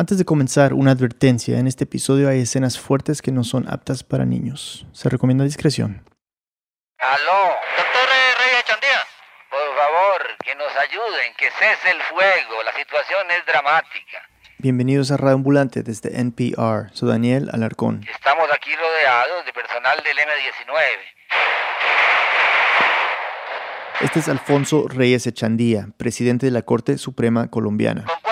Antes de comenzar, una advertencia. En este episodio hay escenas fuertes que no son aptas para niños. Se recomienda discreción. Aló, doctor Reyes Chandía. Por favor, que nos ayuden, que cese el fuego. La situación es dramática. Bienvenidos a Radio Ambulante desde NPR. Soy Daniel Alarcón. Estamos aquí rodeados de personal del M19. Este es Alfonso Reyes Echandía, presidente de la Corte Suprema Colombiana. ¿Con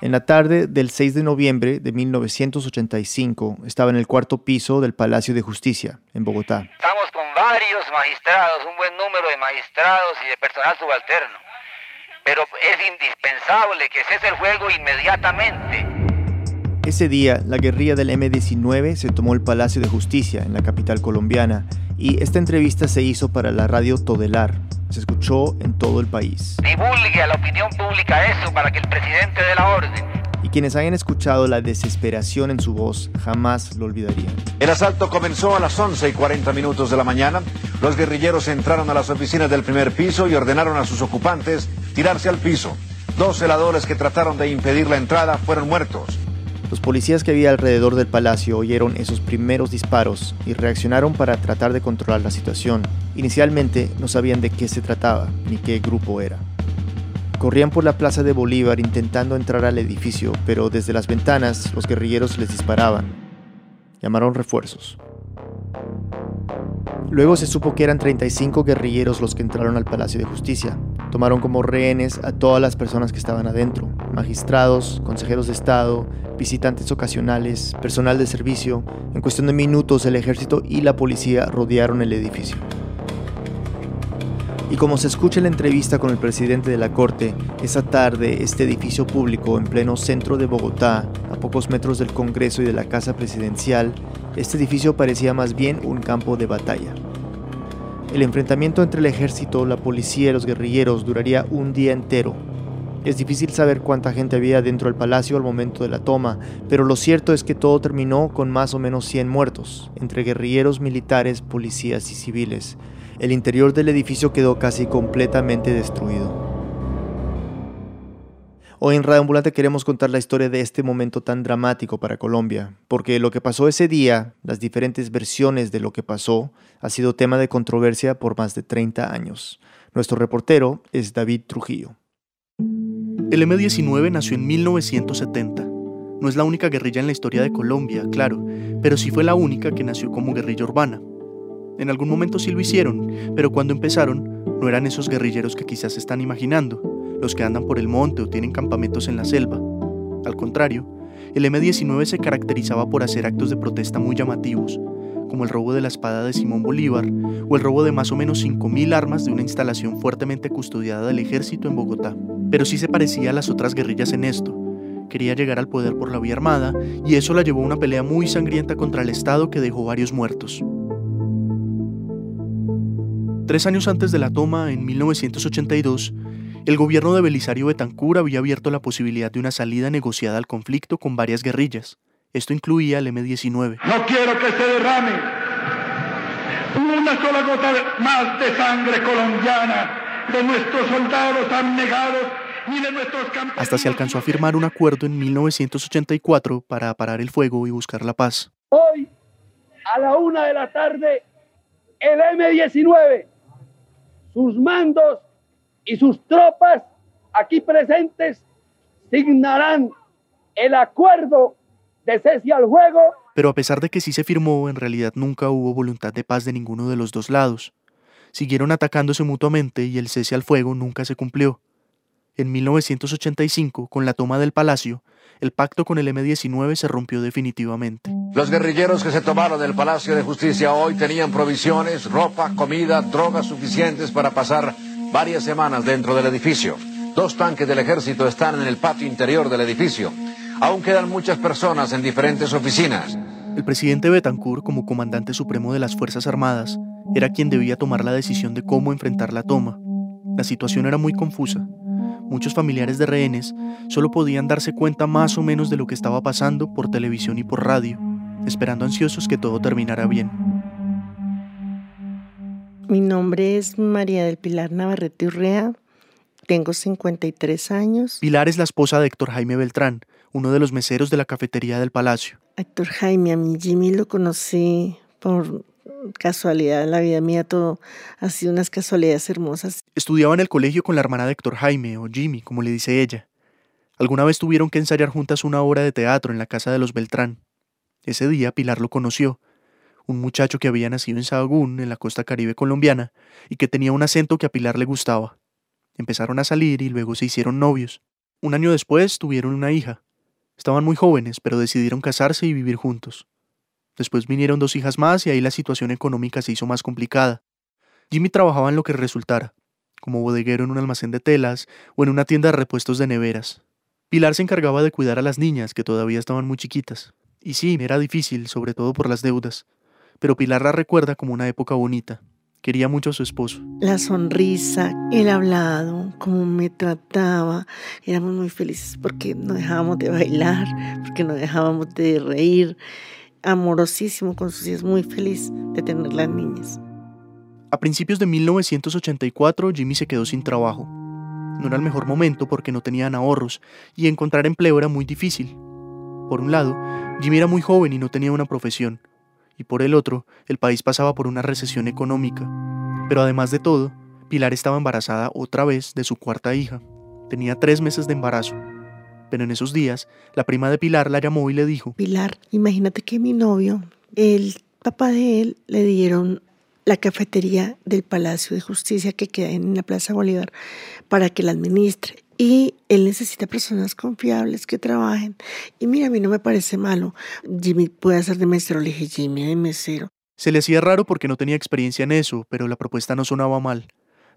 En la tarde del 6 de noviembre de 1985 estaba en el cuarto piso del Palacio de Justicia, en Bogotá. Estamos con varios magistrados, un buen número de magistrados y de personal subalterno. Pero es indispensable que cese el fuego inmediatamente. Ese día, la guerrilla del M-19 se tomó el Palacio de Justicia en la capital colombiana y esta entrevista se hizo para la radio Todelar. Se escuchó en todo el país. Divulgue a la opinión pública eso para que el presidente dé la orden. Y quienes hayan escuchado la desesperación en su voz jamás lo olvidarían. El asalto comenzó a las 11 y 40 minutos de la mañana. Los guerrilleros entraron a las oficinas del primer piso y ordenaron a sus ocupantes tirarse al piso. Dos celadores que trataron de impedir la entrada fueron muertos. Los policías que había alrededor del palacio oyeron esos primeros disparos y reaccionaron para tratar de controlar la situación. Inicialmente no sabían de qué se trataba ni qué grupo era. Corrían por la plaza de Bolívar intentando entrar al edificio, pero desde las ventanas los guerrilleros les disparaban. Llamaron refuerzos. Luego se supo que eran 35 guerrilleros los que entraron al Palacio de Justicia. Tomaron como rehenes a todas las personas que estaban adentro, magistrados, consejeros de Estado, visitantes ocasionales, personal de servicio. En cuestión de minutos el ejército y la policía rodearon el edificio. Y como se escucha en la entrevista con el presidente de la Corte, esa tarde este edificio público en pleno centro de Bogotá, a pocos metros del Congreso y de la Casa Presidencial, este edificio parecía más bien un campo de batalla. El enfrentamiento entre el ejército, la policía y los guerrilleros duraría un día entero. Es difícil saber cuánta gente había dentro del palacio al momento de la toma, pero lo cierto es que todo terminó con más o menos 100 muertos, entre guerrilleros, militares, policías y civiles. El interior del edificio quedó casi completamente destruido. Hoy en Radio Ambulante queremos contar la historia de este momento tan dramático para Colombia, porque lo que pasó ese día, las diferentes versiones de lo que pasó, ha sido tema de controversia por más de 30 años. Nuestro reportero es David Trujillo. El M-19 nació en 1970. No es la única guerrilla en la historia de Colombia, claro, pero sí fue la única que nació como guerrilla urbana. En algún momento sí lo hicieron, pero cuando empezaron no eran esos guerrilleros que quizás están imaginando, los que andan por el monte o tienen campamentos en la selva. Al contrario, el M-19 se caracterizaba por hacer actos de protesta muy llamativos, como el robo de la espada de Simón Bolívar o el robo de más o menos 5.000 armas de una instalación fuertemente custodiada del ejército en Bogotá. Pero sí se parecía a las otras guerrillas en esto. Quería llegar al poder por la vía armada y eso la llevó a una pelea muy sangrienta contra el Estado que dejó varios muertos. Tres años antes de la toma, en 1982, el gobierno de Belisario Betancur había abierto la posibilidad de una salida negociada al conflicto con varias guerrillas. Esto incluía al M-19. No quiero que se derrame una sola gota más de sangre colombiana de nuestros soldados abnegados y de nuestros. Hasta se alcanzó a firmar un acuerdo en 1984 para parar el fuego y buscar la paz. Hoy, a la una de la tarde, el M-19, sus mandos y sus tropas aquí presentes signarán el acuerdo de cese al juego. Pero a pesar de que sí se firmó, en realidad nunca hubo voluntad de paz de ninguno de los dos lados. Siguieron atacándose mutuamente y el cese al fuego nunca se cumplió. En 1985, con la toma del palacio, el pacto con el M-19 se rompió definitivamente. Los guerrilleros que se tomaron el Palacio de Justicia hoy tenían provisiones, ropa, comida, drogas suficientes para pasar varias semanas dentro del edificio. Dos tanques del ejército están en el patio interior del edificio. Aún quedan muchas personas en diferentes oficinas. El presidente Betancourt, como comandante supremo de las Fuerzas Armadas, era quien debía tomar la decisión de cómo enfrentar la toma. La situación era muy confusa. Muchos familiares de rehenes solo podían darse cuenta más o menos de lo que estaba pasando por televisión y por radio, esperando ansiosos que todo terminara bien. Mi nombre es María del Pilar Navarrete Urrea. tengo 53 años. Pilar es la esposa de Héctor Jaime Beltrán, uno de los meseros de la cafetería del palacio. Héctor Jaime, a mí Jimmy lo conocí por casualidad en la vida mía, todo ha sido unas casualidades hermosas. Estudiaba en el colegio con la hermana de Héctor Jaime, o Jimmy, como le dice ella. Alguna vez tuvieron que ensayar juntas una obra de teatro en la casa de los Beltrán. Ese día Pilar lo conoció, un muchacho que había nacido en Sahagún, en la costa caribe colombiana, y que tenía un acento que a Pilar le gustaba. Empezaron a salir y luego se hicieron novios. Un año después tuvieron una hija. Estaban muy jóvenes, pero decidieron casarse y vivir juntos. Después vinieron dos hijas más y ahí la situación económica se hizo más complicada. Jimmy trabajaba en lo que resultara, como bodeguero en un almacén de telas o en una tienda de repuestos de neveras. Pilar se encargaba de cuidar a las niñas, que todavía estaban muy chiquitas. Y sí, era difícil, sobre todo por las deudas. Pero Pilar la recuerda como una época bonita. Quería mucho a su esposo. La sonrisa, el hablado, cómo me trataba. Éramos muy felices porque no dejábamos de bailar, porque no dejábamos de reír. Amorosísimo con sus hijas, muy feliz de tener las niñas. A principios de 1984, Jimmy se quedó sin trabajo. No era el mejor momento porque no tenían ahorros y encontrar empleo era muy difícil. Por un lado, Jimmy era muy joven y no tenía una profesión, y por el otro, el país pasaba por una recesión económica. Pero además de todo, Pilar estaba embarazada otra vez de su cuarta hija. Tenía tres meses de embarazo. Pero en esos días, la prima de Pilar la llamó y le dijo, Pilar, imagínate que mi novio, el papá de él, le dieron la cafetería del Palacio de Justicia que queda en la Plaza Bolívar para que la administre. Y él necesita personas confiables que trabajen. Y mira, a mí no me parece malo. Jimmy puede hacer de mesero. Le dije, Jimmy de mesero. Se le hacía raro porque no tenía experiencia en eso, pero la propuesta no sonaba mal.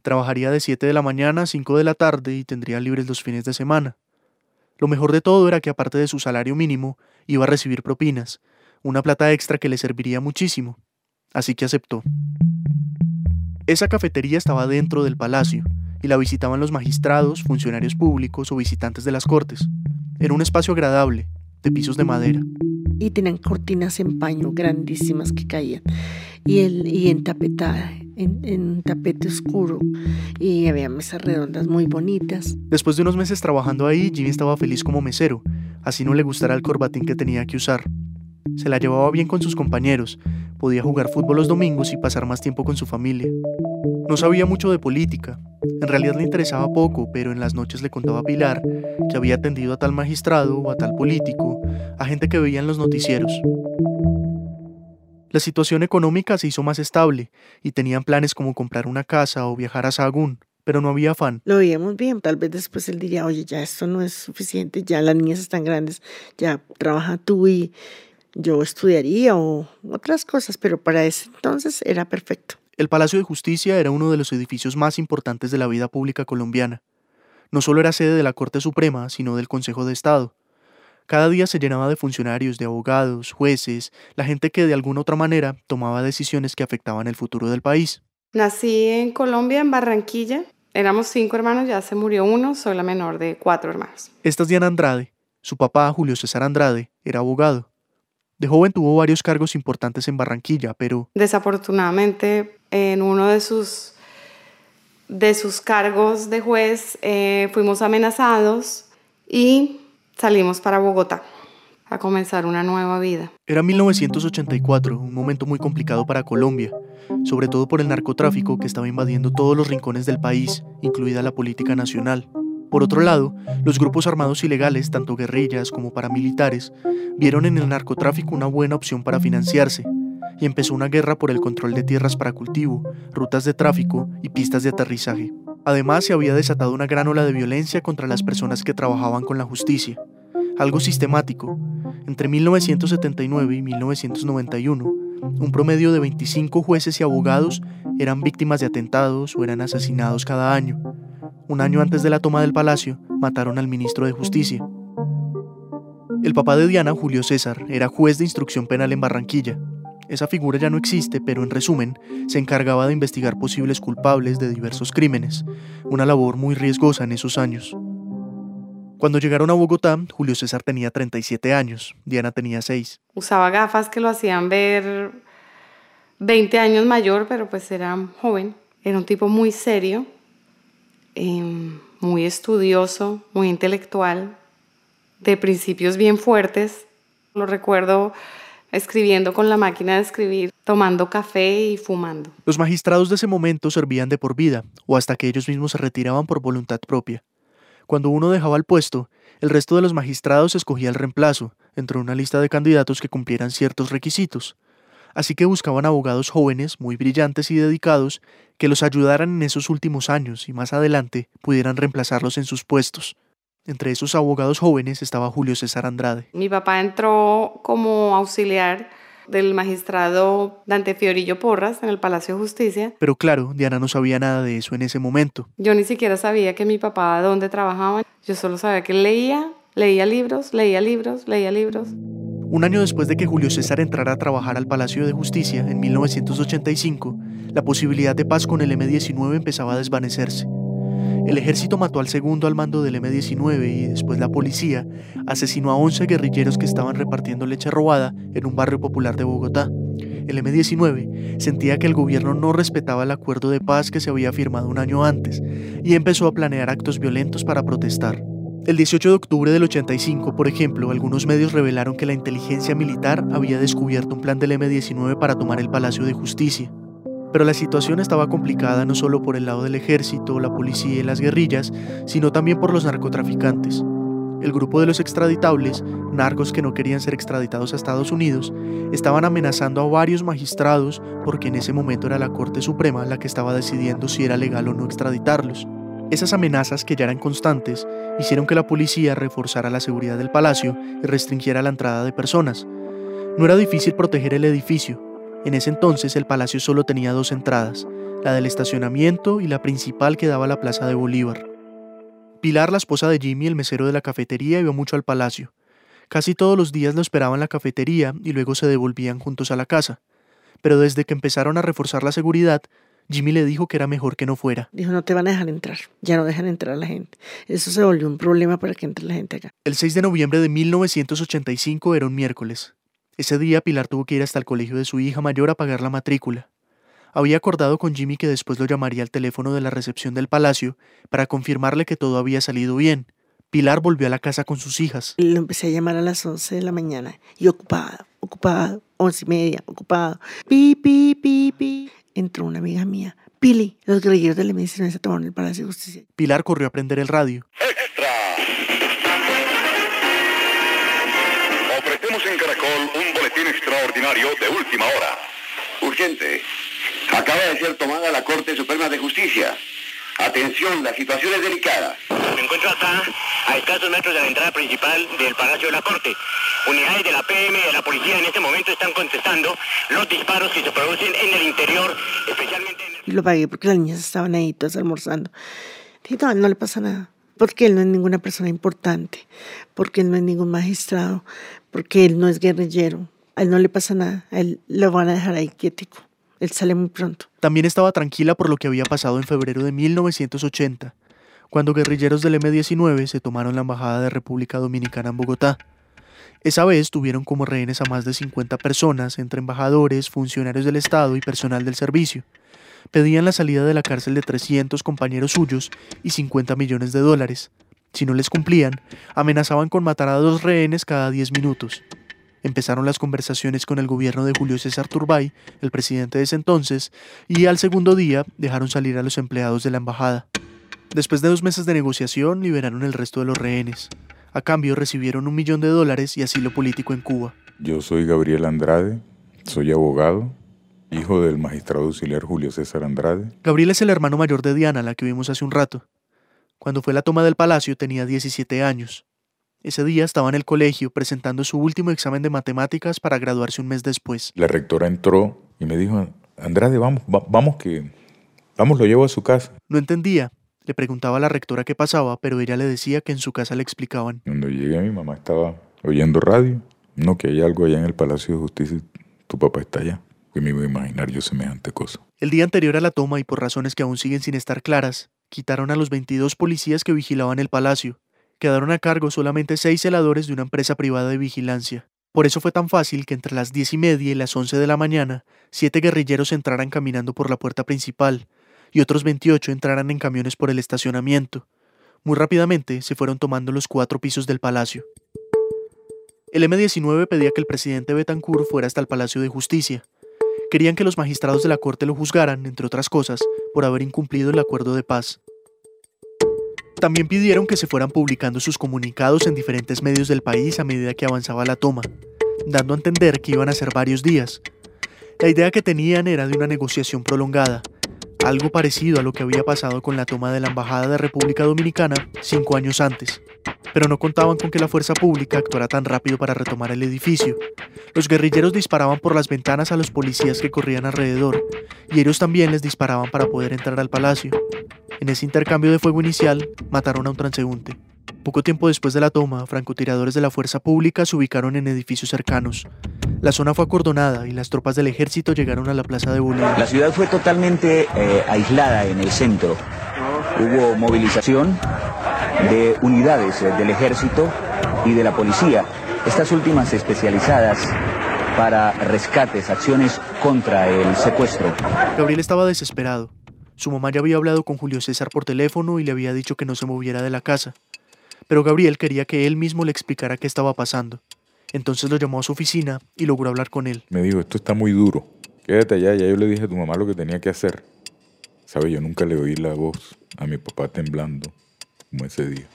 Trabajaría de 7 de la mañana a 5 de la tarde y tendría libres los fines de semana. Lo mejor de todo era que aparte de su salario mínimo, iba a recibir propinas, una plata extra que le serviría muchísimo. Así que aceptó. Esa cafetería estaba dentro del palacio y la visitaban los magistrados, funcionarios públicos o visitantes de las cortes. Era un espacio agradable, de pisos de madera. Y tenían cortinas en paño grandísimas que caían. Y, el, y en en tapete oscuro. Y había mesas redondas muy bonitas. Después de unos meses trabajando ahí, Jimmy estaba feliz como mesero, así no le gustara el corbatín que tenía que usar. Se la llevaba bien con sus compañeros, podía jugar fútbol los domingos y pasar más tiempo con su familia. No sabía mucho de política, en realidad le interesaba poco, pero en las noches le contaba a Pilar que había atendido a tal magistrado o a tal político, a gente que veía en los noticieros. La situación económica se hizo más estable y tenían planes como comprar una casa o viajar a Sahagún, pero no había afán. Lo veíamos bien, tal vez después él diría, oye, ya esto no es suficiente, ya las niñas están grandes, ya trabaja tú y yo estudiaría o otras cosas, pero para ese entonces era perfecto. El Palacio de Justicia era uno de los edificios más importantes de la vida pública colombiana. No solo era sede de la Corte Suprema, sino del Consejo de Estado. Cada día se llenaba de funcionarios, de abogados, jueces, la gente que de alguna otra manera tomaba decisiones que afectaban el futuro del país. Nací en Colombia, en Barranquilla. Éramos cinco hermanos, ya se murió uno, soy la menor de cuatro hermanos. Esta es Diana Andrade. Su papá, Julio César Andrade, era abogado. De joven tuvo varios cargos importantes en Barranquilla, pero... Desafortunadamente, en uno de sus, de sus cargos de juez eh, fuimos amenazados y salimos para Bogotá a comenzar una nueva vida. Era 1984, un momento muy complicado para Colombia, sobre todo por el narcotráfico que estaba invadiendo todos los rincones del país, incluida la política nacional. Por otro lado, los grupos armados ilegales, tanto guerrillas como paramilitares, vieron en el narcotráfico una buena opción para financiarse, y empezó una guerra por el control de tierras para cultivo, rutas de tráfico y pistas de aterrizaje. Además, se había desatado una gran ola de violencia contra las personas que trabajaban con la justicia, algo sistemático. Entre 1979 y 1991, un promedio de 25 jueces y abogados eran víctimas de atentados o eran asesinados cada año, un año antes de la toma del palacio, mataron al ministro de Justicia. El papá de Diana, Julio César, era juez de instrucción penal en Barranquilla. Esa figura ya no existe, pero en resumen, se encargaba de investigar posibles culpables de diversos crímenes, una labor muy riesgosa en esos años. Cuando llegaron a Bogotá, Julio César tenía 37 años, Diana tenía 6. Usaba gafas que lo hacían ver 20 años mayor, pero pues era joven. Era un tipo muy serio, Em, muy estudioso, muy intelectual, de principios bien fuertes. Lo recuerdo escribiendo con la máquina de escribir, tomando café y fumando. Los magistrados de ese momento servían de por vida, o hasta que ellos mismos se retiraban por voluntad propia. Cuando uno dejaba el puesto, el resto de los magistrados escogía el reemplazo, entre una lista de candidatos que cumplieran ciertos requisitos. Así que buscaban abogados jóvenes, muy brillantes y dedicados, que los ayudaran en esos últimos años y más adelante pudieran reemplazarlos en sus puestos. Entre esos abogados jóvenes estaba Julio César Andrade. Mi papá entró como auxiliar del magistrado Dante Fiorillo Porras en el Palacio de Justicia. Pero claro, Diana no sabía nada de eso en ese momento. Yo ni siquiera sabía que mi papá dónde trabajaba. Yo solo sabía que leía, leía libros, leía libros, leía libros. Un año después de que Julio César entrara a trabajar al Palacio de Justicia, en 1985, la posibilidad de paz con el M-19 empezaba a desvanecerse. El ejército mató al segundo al mando del M-19 y después la policía asesinó a 11 guerrilleros que estaban repartiendo leche robada en un barrio popular de Bogotá. El M-19 sentía que el gobierno no respetaba el acuerdo de paz que se había firmado un año antes y empezó a planear actos violentos para protestar. El 18 de octubre del 85, por ejemplo, algunos medios revelaron que la inteligencia militar había descubierto un plan del M-19 para tomar el Palacio de Justicia. Pero la situación estaba complicada no solo por el lado del ejército, la policía y las guerrillas, sino también por los narcotraficantes. El grupo de los extraditables, narcos que no querían ser extraditados a Estados Unidos, estaban amenazando a varios magistrados porque en ese momento era la Corte Suprema la que estaba decidiendo si era legal o no extraditarlos. Esas amenazas, que ya eran constantes, hicieron que la policía reforzara la seguridad del palacio y restringiera la entrada de personas. No era difícil proteger el edificio, en ese entonces el palacio solo tenía dos entradas, la del estacionamiento y la principal que daba a la Plaza de Bolívar. Pilar, la esposa de Jimmy, el mesero de la cafetería, iba mucho al palacio. Casi todos los días lo esperaba en la cafetería y luego se devolvían juntos a la casa. Pero desde que empezaron a reforzar la seguridad, Jimmy le dijo que era mejor que no fuera. Dijo, no te van a dejar entrar, ya no dejan entrar a la gente. Eso se volvió un problema para que entre la gente acá. El 6 de noviembre de 1985 era un miércoles. Ese día Pilar tuvo que ir hasta el colegio de su hija mayor a pagar la matrícula. Había acordado con Jimmy que después lo llamaría al teléfono de la recepción del palacio para confirmarle que todo había salido bien. Pilar volvió a la casa con sus hijas. Lo empecé a llamar a las 11 de la mañana y ocupado, ocupado, once y media, ocupado. Pi, pi, pi, pi. Entró una amiga mía. Pili, los guerrilleros del m se tomaron el Palacio de Justicia. Pilar corrió a prender el radio. en Caracol un boletín extraordinario de última hora. Urgente. Acaba de ser tomada la Corte Suprema de Justicia. Atención, la situación es delicada. Me encuentro acá, a escasos metros de la entrada principal del Palacio de la Corte. Unidades de la PM y de la policía en este momento están contestando los disparos que se producen en el interior, especialmente en el... Y lo pagué porque las niñas estaban ahí todas almorzando. Dije, no, no le pasa nada porque él no es ninguna persona importante, porque él no es ningún magistrado, porque él no es guerrillero. A él no le pasa nada, a él lo van a dejar ahí quietico. Él sale muy pronto. También estaba tranquila por lo que había pasado en febrero de 1980, cuando guerrilleros del M-19 se tomaron la Embajada de República Dominicana en Bogotá. Esa vez tuvieron como rehenes a más de 50 personas, entre embajadores, funcionarios del Estado y personal del servicio pedían la salida de la cárcel de 300 compañeros suyos y 50 millones de dólares. Si no les cumplían, amenazaban con matar a dos rehenes cada 10 minutos. Empezaron las conversaciones con el gobierno de Julio César Turbay, el presidente de ese entonces, y al segundo día dejaron salir a los empleados de la embajada. Después de dos meses de negociación, liberaron el resto de los rehenes. A cambio recibieron un millón de dólares y asilo político en Cuba. Yo soy Gabriel Andrade, soy abogado, hijo del magistrado auxiliar Julio César Andrade. Gabriel es el hermano mayor de Diana, la que vimos hace un rato. Cuando fue la toma del palacio tenía 17 años. Ese día estaba en el colegio presentando su último examen de matemáticas para graduarse un mes después. La rectora entró y me dijo, Andrade, vamos, vamos que... Vamos, lo llevo a su casa. No entendía. Le preguntaba a la rectora qué pasaba, pero ella le decía que en su casa le explicaban. Cuando llegué mi mamá estaba oyendo radio. No, que hay algo allá en el Palacio de Justicia y tu papá está allá que me iba a imaginar yo semejante cosa. El día anterior a la toma y por razones que aún siguen sin estar claras, quitaron a los 22 policías que vigilaban el palacio. Quedaron a cargo solamente seis celadores de una empresa privada de vigilancia. Por eso fue tan fácil que entre las diez y media y las once de la mañana, siete guerrilleros entraran caminando por la puerta principal y otros 28 entraran en camiones por el estacionamiento. Muy rápidamente se fueron tomando los cuatro pisos del palacio. El M-19 pedía que el presidente Betancourt fuera hasta el Palacio de Justicia. Querían que los magistrados de la Corte lo juzgaran, entre otras cosas, por haber incumplido el acuerdo de paz. También pidieron que se fueran publicando sus comunicados en diferentes medios del país a medida que avanzaba la toma, dando a entender que iban a ser varios días. La idea que tenían era de una negociación prolongada, algo parecido a lo que había pasado con la toma de la Embajada de República Dominicana cinco años antes pero no contaban con que la fuerza pública actuara tan rápido para retomar el edificio. Los guerrilleros disparaban por las ventanas a los policías que corrían alrededor, y ellos también les disparaban para poder entrar al palacio. En ese intercambio de fuego inicial, mataron a un transeúnte. Poco tiempo después de la toma, francotiradores de la fuerza pública se ubicaron en edificios cercanos. La zona fue acordonada y las tropas del ejército llegaron a la plaza de Bolívar. La ciudad fue totalmente eh, aislada en el centro. Hubo movilización de unidades eh, del ejército y de la policía, estas últimas especializadas para rescates, acciones contra el secuestro. Gabriel estaba desesperado. Su mamá ya había hablado con Julio César por teléfono y le había dicho que no se moviera de la casa. Pero Gabriel quería que él mismo le explicara qué estaba pasando. Entonces lo llamó a su oficina y logró hablar con él. Me dijo, esto está muy duro. Quédate allá, ya yo le dije a tu mamá lo que tenía que hacer. Sabe, yo nunca le oí la voz a mi papá temblando como ese día.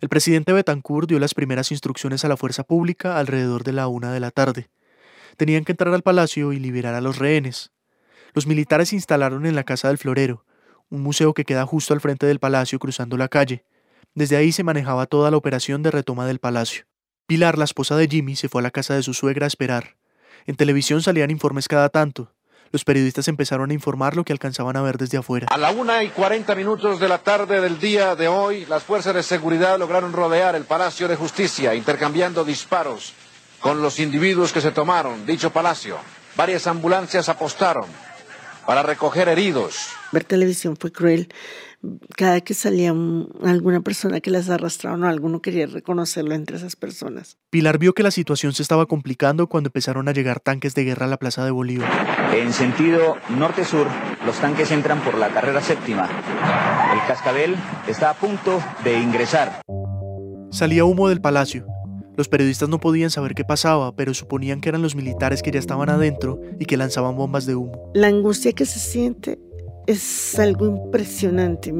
El presidente Betancourt dio las primeras instrucciones a la fuerza pública alrededor de la una de la tarde. Tenían que entrar al palacio y liberar a los rehenes. Los militares se instalaron en la Casa del Florero, un museo que queda justo al frente del palacio cruzando la calle. Desde ahí se manejaba toda la operación de retoma del palacio. Pilar, la esposa de Jimmy, se fue a la casa de su suegra a esperar. En televisión salían informes cada tanto. Los periodistas empezaron a informar lo que alcanzaban a ver desde afuera. A la una y cuarenta minutos de la tarde del día de hoy, las fuerzas de seguridad lograron rodear el Palacio de Justicia, intercambiando disparos con los individuos que se tomaron dicho palacio. Varias ambulancias apostaron para recoger heridos. Ver televisión fue cruel cada que salía alguna persona que las arrastraban o alguno quería reconocerlo entre esas personas. Pilar vio que la situación se estaba complicando cuando empezaron a llegar tanques de guerra a la Plaza de Bolívar. En sentido norte-sur, los tanques entran por la carrera séptima. El cascabel está a punto de ingresar. Salía humo del palacio. Los periodistas no podían saber qué pasaba, pero suponían que eran los militares que ya estaban adentro y que lanzaban bombas de humo. La angustia que se siente es algo impresionante.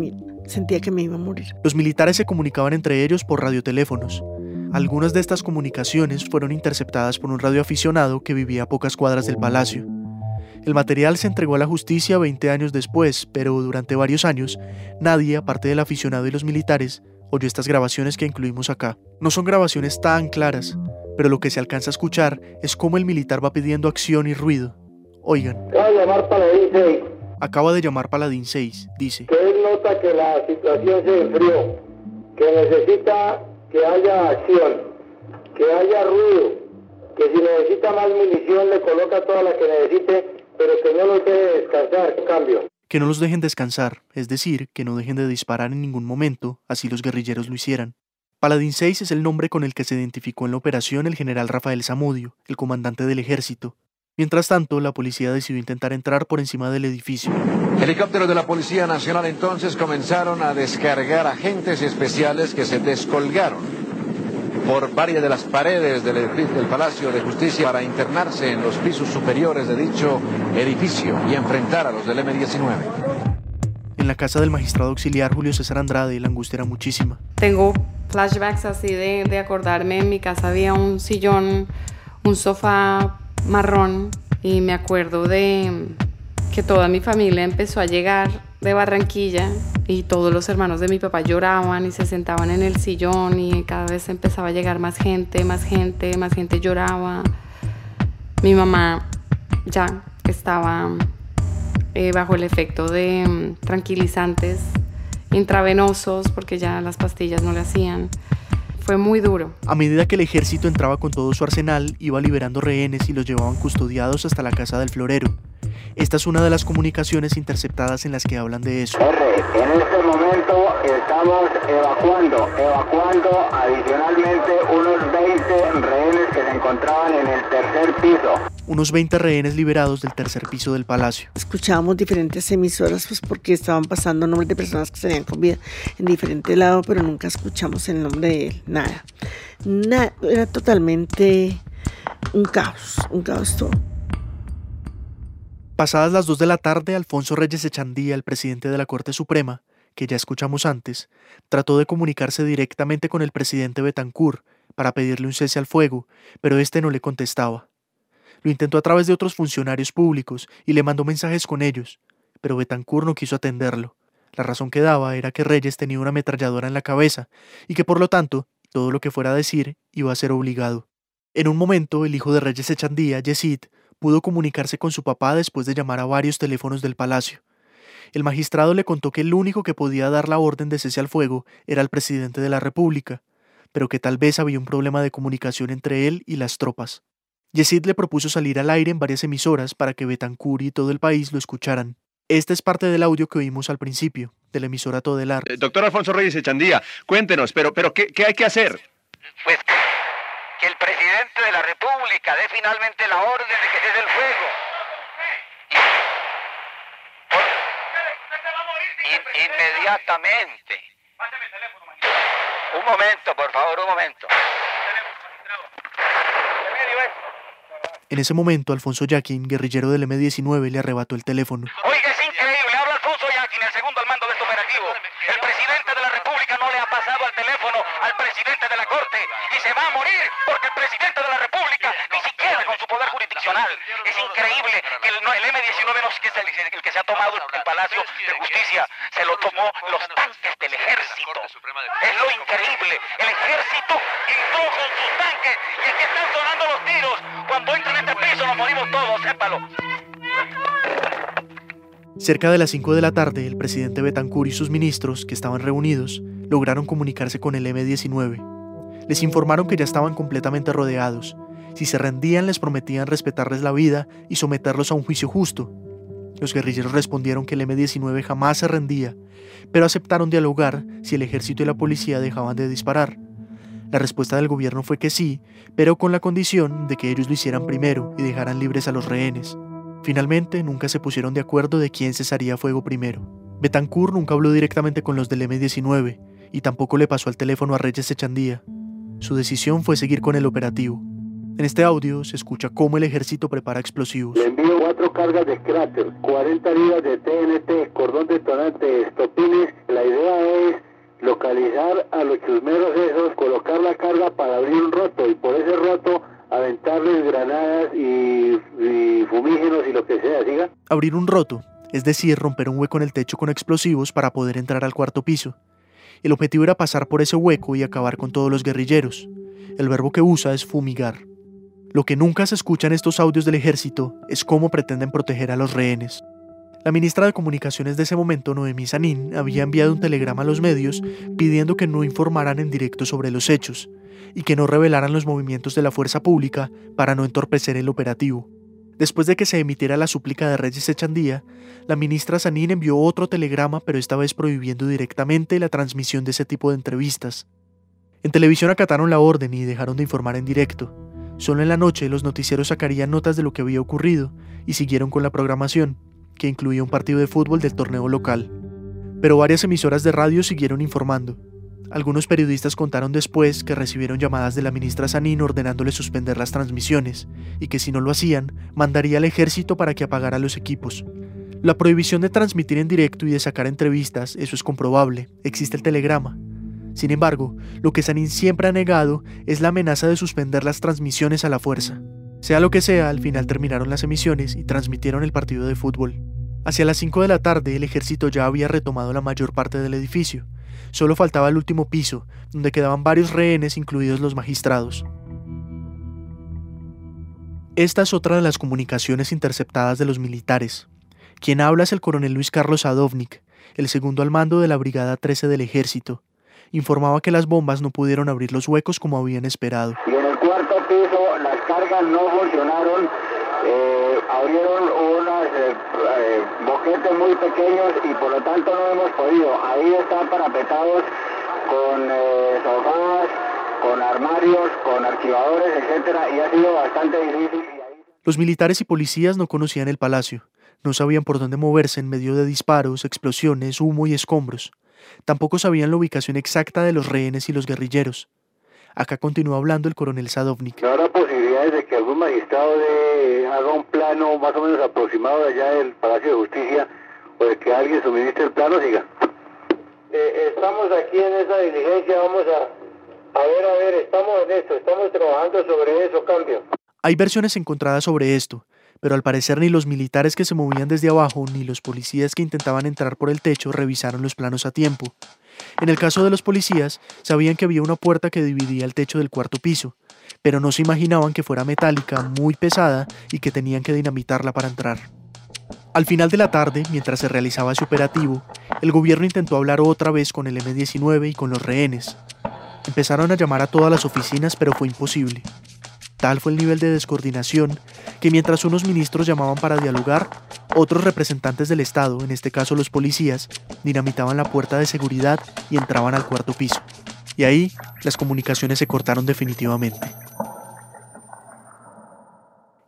Sentía que me iba a morir. Los militares se comunicaban entre ellos por radioteléfonos. Algunas de estas comunicaciones fueron interceptadas por un radioaficionado que vivía a pocas cuadras del palacio. El material se entregó a la justicia 20 años después, pero durante varios años, nadie, aparte del aficionado y los militares, oyó estas grabaciones que incluimos acá. No son grabaciones tan claras, pero lo que se alcanza a escuchar es cómo el militar va pidiendo acción y ruido. Oigan. Acaba de llamar Paladín 6, dice. Que él nota que la situación se enfrió, que necesita que haya acción, que haya ruido, que si necesita más munición le coloca toda la que necesite, pero que no los deje descansar, cambio. Que no los dejen descansar, es decir, que no dejen de disparar en ningún momento, así los guerrilleros lo hicieran. Paladín 6 es el nombre con el que se identificó en la operación el general Rafael Zamudio, el comandante del ejército, Mientras tanto, la policía decidió intentar entrar por encima del edificio. Helicópteros de la Policía Nacional entonces comenzaron a descargar agentes especiales que se descolgaron por varias de las paredes del, del, Palacio de Justicia para internarse en los pisos superiores de dicho edificio y enfrentar a los del M-19. En la casa del magistrado auxiliar Julio César Andrade la angustia era muchísima. Tengo flashbacks así de, de acordarme, en mi casa había un sillón, un sofá marrón y me acuerdo de que toda mi familia empezó a llegar de Barranquilla y todos los hermanos de mi papá lloraban y se sentaban en el sillón y cada vez empezaba a llegar más gente, más gente, más gente lloraba. Mi mamá ya estaba eh, bajo el efecto de mm, tranquilizantes intravenosos porque ya las pastillas no le hacían. Fue muy duro. A medida que el ejército entraba con todo su arsenal, iba liberando rehenes y los llevaban custodiados hasta la casa del florero. Esta es una de las comunicaciones interceptadas en las que hablan de eso. en este momento estamos evacuando, evacuando adicionalmente unos 20 rehenes que se encontraban en el tercer piso. Unos 20 rehenes liberados del tercer piso del palacio. Escuchábamos diferentes emisoras pues porque estaban pasando nombres de personas que se habían con vida en diferente lado, pero nunca escuchamos el nombre de él, nada. nada era totalmente un caos, un caos todo. Pasadas las 2 de la tarde, Alfonso Reyes Echandía, el presidente de la Corte Suprema, que ya escuchamos antes, trató de comunicarse directamente con el presidente Betancourt para pedirle un cese al fuego, pero este no le contestaba. Lo intentó a través de otros funcionarios públicos y le mandó mensajes con ellos, pero Betancourt no quiso atenderlo. La razón que daba era que Reyes tenía una ametralladora en la cabeza y que por lo tanto todo lo que fuera a decir iba a ser obligado. En un momento, el hijo de Reyes Echandía, Yesid, pudo comunicarse con su papá después de llamar a varios teléfonos del palacio. El magistrado le contó que el único que podía dar la orden de cese al fuego era el presidente de la República, pero que tal vez había un problema de comunicación entre él y las tropas. Yesid le propuso salir al aire en varias emisoras para que Betancur y todo el país lo escucharan. Este es parte del audio que oímos al principio, de la emisora Todelar. Eh, doctor Alfonso Reyes Echandía, cuéntenos, pero, pero ¿qué, ¿qué hay que hacer? Pues que el presidente de la República dé finalmente la orden de que cese el fuego. inmediatamente. Un momento, por favor, un momento. En ese momento, Alfonso Yaquín, guerrillero del M-19, le arrebató el teléfono. Oiga, es increíble. Habla Alfonso Yaquín, el segundo al mando de este operativo. El presidente de la República no le ha pasado al teléfono al presidente de la Corte y se va a morir porque el presidente de la República ni siquiera con su poder jurisdiccional. Es increíble que el, M-19 no es el, el, que se ha tomado el, Palacio de Justicia, se lo tomó los tanques del ejército. Es lo increíble. El ejército entró con sus tanques y aquí están sonando los tiros. Cuando entran en este piso nos morimos todos, sépalo. Cerca de las 5 de la tarde, el presidente Betancourt y sus ministros, que estaban reunidos, lograron comunicarse con el M-19. Les informaron que ya estaban completamente rodeados. Si se rendían, les prometían respetarles la vida y someterlos a un juicio justo. Los guerrilleros respondieron que el M-19 jamás se rendía, pero aceptaron dialogar si el ejército y la policía dejaban de disparar. La respuesta del gobierno fue que sí, pero con la condición de que ellos lo hicieran primero y dejaran libres a los rehenes. Finalmente, nunca se pusieron de acuerdo de quién cesaría fuego primero. Betancourt nunca habló directamente con los del M-19 y tampoco le pasó al teléfono a Reyes Echandía. Su decisión fue seguir con el operativo. En este audio se escucha cómo el ejército prepara explosivos. Le envío cuatro cargas de cráter, 40 libras de TNT, cordón detonante, estopines. La idea es localizar a los chusmeros esos, colocar la carga para abrir un roto y por ese roto aventarles granadas y, fumígenos y lo que sea, ¿siga? Abrir un roto, es decir, romper un hueco en el techo con explosivos para poder entrar al cuarto piso. El objetivo era pasar por ese hueco y acabar con todos los guerrilleros. El verbo que usa es fumigar. Lo que nunca se escucha en estos audios del ejército es cómo pretenden proteger a los rehenes. La ministra de Comunicaciones de ese momento, Noemí Sanín, había enviado un telegrama a los medios pidiendo que no informaran en directo sobre los hechos y que no revelaran los movimientos de la fuerza pública para no entorpecer el operativo. Después de que se emitiera la súplica de Reyes Echandía, la ministra Sanín envió otro telegrama, pero esta vez prohibiendo directamente la transmisión de ese tipo de entrevistas. En televisión acataron la orden y dejaron de informar en directo. Solo en la noche los noticieros sacarían notas de lo que había ocurrido y siguieron con la programación, que incluía un partido de fútbol del torneo local. Pero varias emisoras de radio siguieron informando. Algunos periodistas contaron después que recibieron llamadas de la ministra Sanín ordenándole suspender las transmisiones y que si no lo hacían, mandaría al ejército para que apagara los equipos. La prohibición de transmitir en directo y de sacar entrevistas, eso es comprobable, existe el telegrama. Sin embargo, lo que Sanín siempre ha negado es la amenaza de suspender las transmisiones a la fuerza. Sea lo que sea, al final terminaron las emisiones y transmitieron el partido de fútbol. Hacia las 5 de la tarde el ejército ya había retomado la mayor parte del edificio. Solo faltaba el último piso, donde quedaban varios rehenes incluidos los magistrados. Esta es otra de las comunicaciones interceptadas de los militares. Quien habla es el coronel Luis Carlos Adovnik, el segundo al mando de la Brigada 13 del Ejército. Informaba que las bombas no pudieron abrir los huecos como habían esperado cargas no funcionaron eh, abrieron unos eh, eh, boquetes muy pequeños y por lo tanto no hemos podido. Ahí están parapetados con eh, sofás, con armarios, con archivadores, etcétera, y ha sido bastante difícil. Los militares y policías no conocían el palacio, no sabían por dónde moverse en medio de disparos, explosiones, humo y escombros. Tampoco sabían la ubicación exacta de los rehenes y los guerrilleros. Acá continuó hablando el coronel Sadovnik. ¿No habrá posibilidades de que algún magistrado de, haga un plano más o menos aproximado de allá del Palacio de Justicia o de que alguien suministre el plano? Siga. Eh, estamos aquí en esa diligencia, vamos a, a ver, a ver, estamos en esto, estamos trabajando sobre eso, cambio. Hay versiones encontradas sobre esto, pero al parecer ni los militares que se movían desde abajo ni los policías que intentaban entrar por el techo revisaron los planos a tiempo. En el caso de los policías, sabían que había una puerta que dividía el techo del cuarto piso, pero no se imaginaban que fuera metálica, muy pesada y que tenían que dinamitarla para entrar. Al final de la tarde, mientras se realizaba ese operativo, el gobierno intentó hablar otra vez con el M-19 y con los rehenes. Empezaron a llamar a todas las oficinas, pero fue imposible. Tal fue el nivel de descoordinación que mientras unos ministros llamaban para dialogar, otros representantes del Estado, en este caso los policías, dinamitaban la puerta de seguridad y entraban al cuarto piso. Y ahí las comunicaciones se cortaron definitivamente.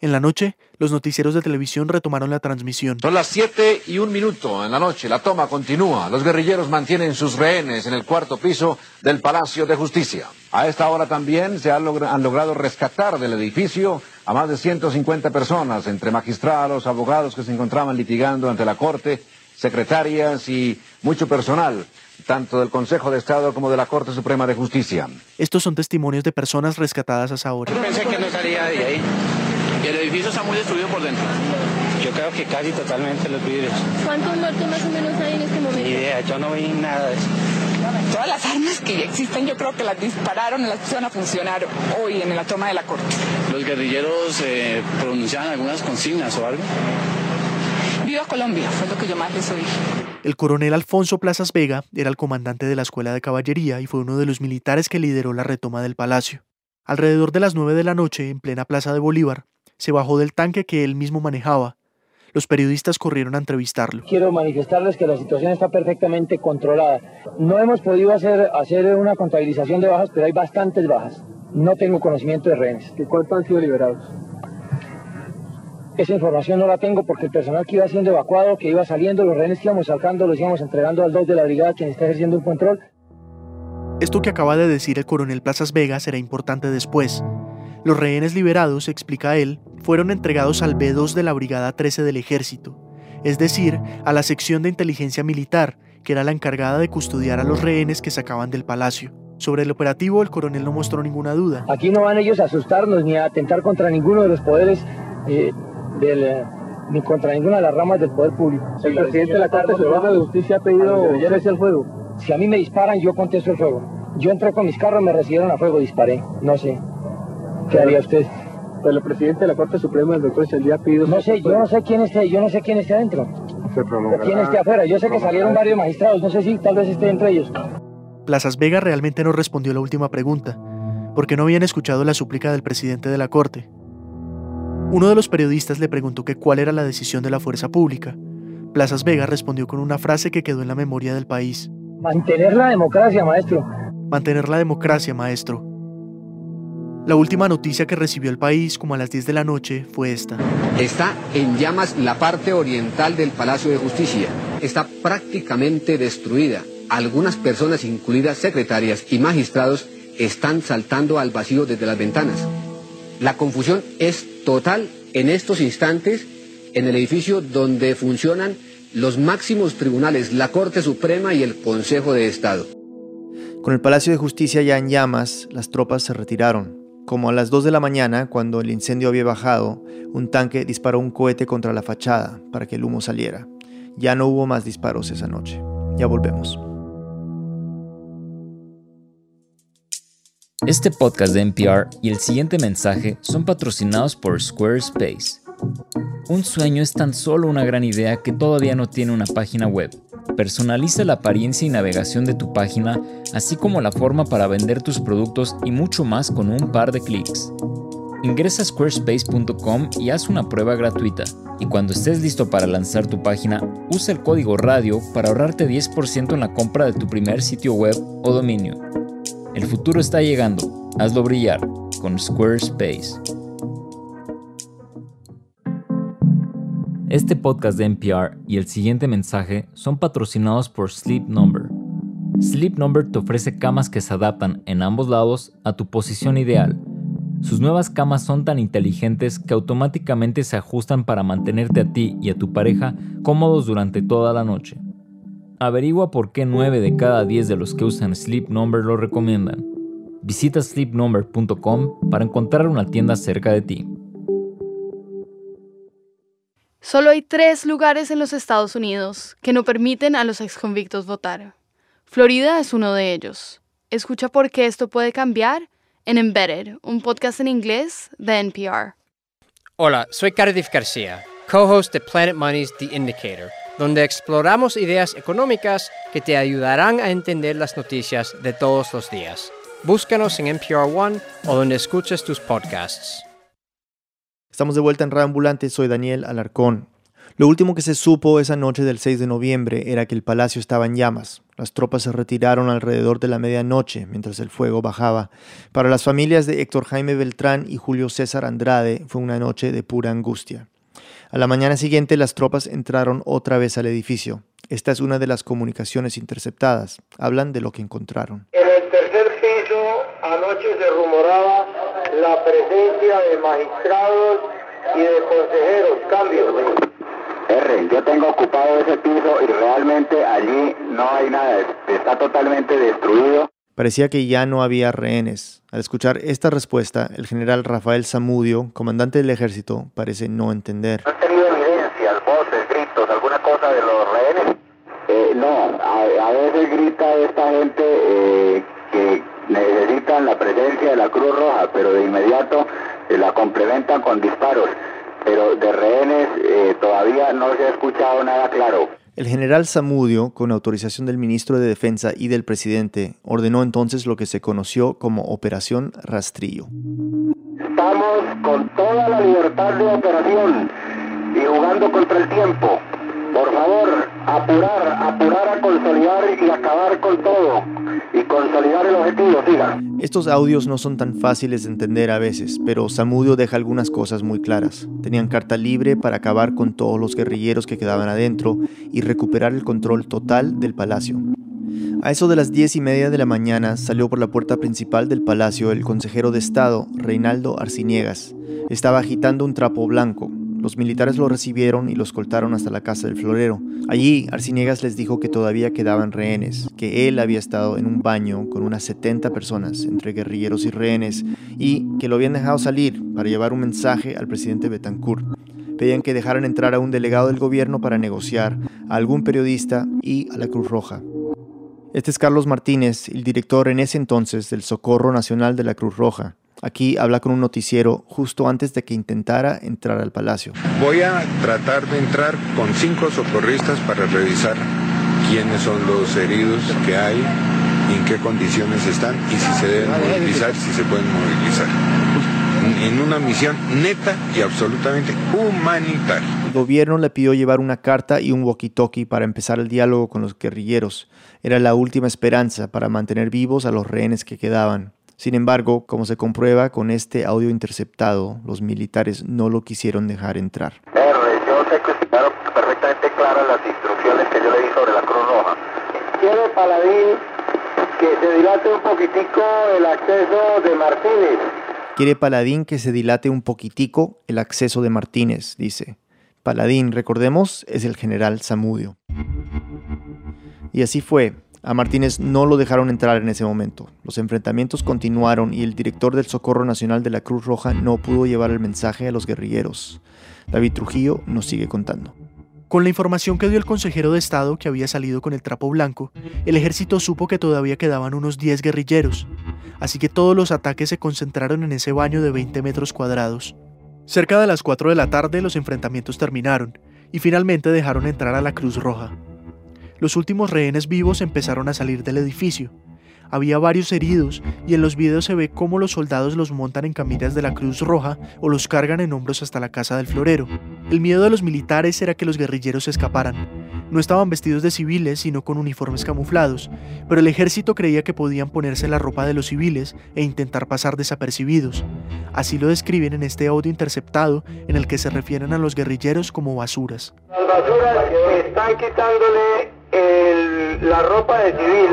En la noche, los noticieros de televisión retomaron la transmisión. Son las 7 y un minuto en la noche. La toma continúa. Los guerrilleros mantienen sus rehenes en el cuarto piso del Palacio de Justicia. A esta hora también se han, logra han logrado rescatar del edificio a más de 150 personas, entre magistrados, abogados que se encontraban litigando ante la Corte, secretarias y mucho personal tanto del Consejo de Estado como de la Corte Suprema de Justicia. Estos son testimonios de personas rescatadas hasta ahora. Pensé que no salía de ahí. Edificio está muy destruido por dentro. Yo creo que casi totalmente los vidrios. ¿Cuántos muertos más o menos hay en este momento? Ni idea, yo no vi nada de eso. Todas las armas que ya existen yo creo que las dispararon y las pusieron a funcionar hoy en la toma de la corte. ¿Los guerrilleros eh, pronunciaban algunas consignas o algo? Viva Colombia, fue lo que yo más les oí. El coronel Alfonso Plazas Vega era el comandante de la Escuela de Caballería y fue uno de los militares que lideró la retoma del palacio. Alrededor de las nueve de la noche, en plena plaza de Bolívar, se bajó del tanque que él mismo manejaba. Los periodistas corrieron a entrevistarlo. Quiero manifestarles que la situación está perfectamente controlada. No hemos podido hacer, hacer una contabilización de bajas, pero hay bastantes bajas. No tengo conocimiento de rehenes. ¿Y cuántos han sido liberados? Esa información no la tengo porque el personal que iba siendo evacuado, que iba saliendo, los rehenes que íbamos sacando, los íbamos entregando al 2 de la brigada, quien está ejerciendo un control. Esto que acaba de decir el coronel Plazas Vega será importante después. Los rehenes liberados, explica él, fueron entregados al B2 de la Brigada 13 del Ejército, es decir, a la sección de inteligencia militar, que era la encargada de custodiar a los rehenes que sacaban del palacio. Sobre el operativo, el coronel no mostró ninguna duda. Aquí no van ellos a asustarnos ni a atentar contra ninguno de los poderes eh, del, eh, ni contra ninguna de las ramas del poder público. El presidente de la Corte Suprema de Justicia ha pedido cese al fuego. Si a mí me disparan, yo contesto el fuego. Yo entré con mis carros, me recibieron a fuego, disparé. No sé. ¿Qué haría usted? Pero el presidente de la Corte Suprema, el doctor Celdía, ha pedido... No sé, yo no sé quién esté, yo no sé quién esté adentro. O quién esté afuera. Yo sé que salieron varios magistrados, no sé si tal vez esté entre ellos. Plazas Vega realmente no respondió la última pregunta, porque no habían escuchado la súplica del presidente de la Corte. Uno de los periodistas le preguntó que cuál era la decisión de la fuerza pública. Plazas Vega respondió con una frase que quedó en la memoria del país. Mantener la democracia, maestro. Mantener la democracia, maestro. La última noticia que recibió el país, como a las 10 de la noche, fue esta. Está en llamas la parte oriental del Palacio de Justicia. Está prácticamente destruida. Algunas personas, incluidas secretarias y magistrados, están saltando al vacío desde las ventanas. La confusión es total en estos instantes en el edificio donde funcionan los máximos tribunales, la Corte Suprema y el Consejo de Estado. Con el Palacio de Justicia ya en llamas, las tropas se retiraron. Como a las 2 de la mañana, cuando el incendio había bajado, un tanque disparó un cohete contra la fachada para que el humo saliera. Ya no hubo más disparos esa noche. Ya volvemos. Este podcast de NPR y el siguiente mensaje son patrocinados por Squarespace. Un sueño es tan solo una gran idea que todavía no tiene una página web. Personaliza la apariencia y navegación de tu página, así como la forma para vender tus productos y mucho más con un par de clics. Ingresa a squarespace.com y haz una prueba gratuita. Y cuando estés listo para lanzar tu página, usa el código radio para ahorrarte 10% en la compra de tu primer sitio web o dominio. El futuro está llegando. Hazlo brillar con Squarespace. Este podcast de NPR y el siguiente mensaje son patrocinados por Sleep Number. Sleep Number te ofrece camas que se adaptan en ambos lados a tu posición ideal sus nuevas camas son tan inteligentes que automáticamente se ajustan para mantenerte a ti y a tu pareja cómodos durante toda la noche. Averigua por qué 9 de cada 10 de los que usan Sleep Number lo recomiendan. Visita sleepnumber.com para encontrar una tienda cerca de ti. Solo hay tres lugares en los Estados Unidos que no permiten a los exconvictos votar. Florida es uno de ellos. Escucha por qué esto puede cambiar en Embedded, un podcast en inglés de NPR. Hola, soy Cardiff García, co-host de Planet Money's The Indicator, donde exploramos ideas económicas que te ayudarán a entender las noticias de todos los días. Búscanos en NPR One o donde escuches tus podcasts. Estamos de vuelta en Radio Ambulante, soy Daniel Alarcón. Lo último que se supo esa noche del 6 de noviembre era que el palacio estaba en llamas. Las tropas se retiraron alrededor de la medianoche mientras el fuego bajaba. Para las familias de Héctor Jaime Beltrán y Julio César Andrade fue una noche de pura angustia. A la mañana siguiente las tropas entraron otra vez al edificio. Esta es una de las comunicaciones interceptadas. Hablan de lo que encontraron. En el tercer piso anoche se rumoraba la presencia de magistrados y de consejeros. Cambios. R, yo tengo ocupado ese piso y realmente allí no hay nada, está totalmente destruido. Parecía que ya no había rehenes. Al escuchar esta respuesta, el general Rafael Zamudio, comandante del ejército, parece no entender. ¿No han tenido evidencias, voces, gritos, alguna cosa de los rehenes? Eh, no, a, veces grita esta gente eh, que necesitan la presencia de la Cruz Roja, pero de inmediato eh, la complementan con disparos pero de rehenes eh, todavía no se ha escuchado nada claro. El general Zamudio, con autorización del ministro de Defensa y del presidente, ordenó entonces lo que se conoció como Operación Rastrillo. Estamos con toda la libertad de operación y jugando contra el tiempo. Por favor, apurar, apurar a consolidar y acabar con todo. Y consolidar el objetivo, siga. Estos audios no son tan fáciles de entender a veces, pero Samudio deja algunas cosas muy claras. Tenían carta libre para acabar con todos los guerrilleros que quedaban adentro y recuperar el control total del palacio. A eso de las diez y media de la mañana salió por la puerta principal del palacio el consejero de Estado, Reinaldo Arciniegas. Estaba agitando un trapo blanco, los militares lo recibieron y lo escoltaron hasta la casa del florero. Allí, Arciniegas les dijo que todavía quedaban rehenes, que él había estado en un baño con unas 70 personas, entre guerrilleros y rehenes, y que lo habían dejado salir para llevar un mensaje al presidente Betancourt. Pedían que dejaran entrar a un delegado del gobierno para negociar, a algún periodista y a la Cruz Roja. Este es Carlos Martínez, el director en ese entonces del Socorro Nacional de la Cruz Roja. Aquí habla con un noticiero justo antes de que intentara entrar al palacio. Voy a tratar de entrar con cinco socorristas para revisar quiénes son los heridos que hay, en qué condiciones están y si se deben movilizar, si se pueden movilizar. En una misión neta y absolutamente humanitaria. El gobierno le pidió llevar una carta y un walkie-talkie para empezar el diálogo con los guerrilleros. Era la última esperanza para mantener vivos a los rehenes que quedaban. Sin embargo, como se comprueba con este audio interceptado, los militares no lo quisieron dejar entrar. R, yo sé que quedaron perfectamente claras las instrucciones que yo le di sobre la Cruz Roja. Quiere Paladín que se dilate un poquitico el acceso de Martínez. Quiere Paladín que se dilate un poquitico el acceso de Martínez, dice. Paladín, recordemos, es el general Zamudio. Y así fue. A Martínez no lo dejaron entrar en ese momento. Los enfrentamientos continuaron y el director del Socorro Nacional de la Cruz Roja no pudo llevar el mensaje a los guerrilleros. David Trujillo nos sigue contando. Con la información que dio el consejero de Estado que había salido con el trapo blanco, el ejército supo que todavía quedaban unos 10 guerrilleros, así que todos los ataques se concentraron en ese baño de 20 metros cuadrados. Cerca de las 4 de la tarde los enfrentamientos terminaron y finalmente dejaron entrar a la Cruz Roja. Los últimos rehenes vivos empezaron a salir del edificio. Había varios heridos y en los videos se ve cómo los soldados los montan en camillas de la Cruz Roja o los cargan en hombros hasta la casa del florero. El miedo de los militares era que los guerrilleros se escaparan. No estaban vestidos de civiles, sino con uniformes camuflados, pero el ejército creía que podían ponerse la ropa de los civiles e intentar pasar desapercibidos. Así lo describen en este audio interceptado en el que se refieren a los guerrilleros como basuras. Las basuras están quitándole la ropa de civil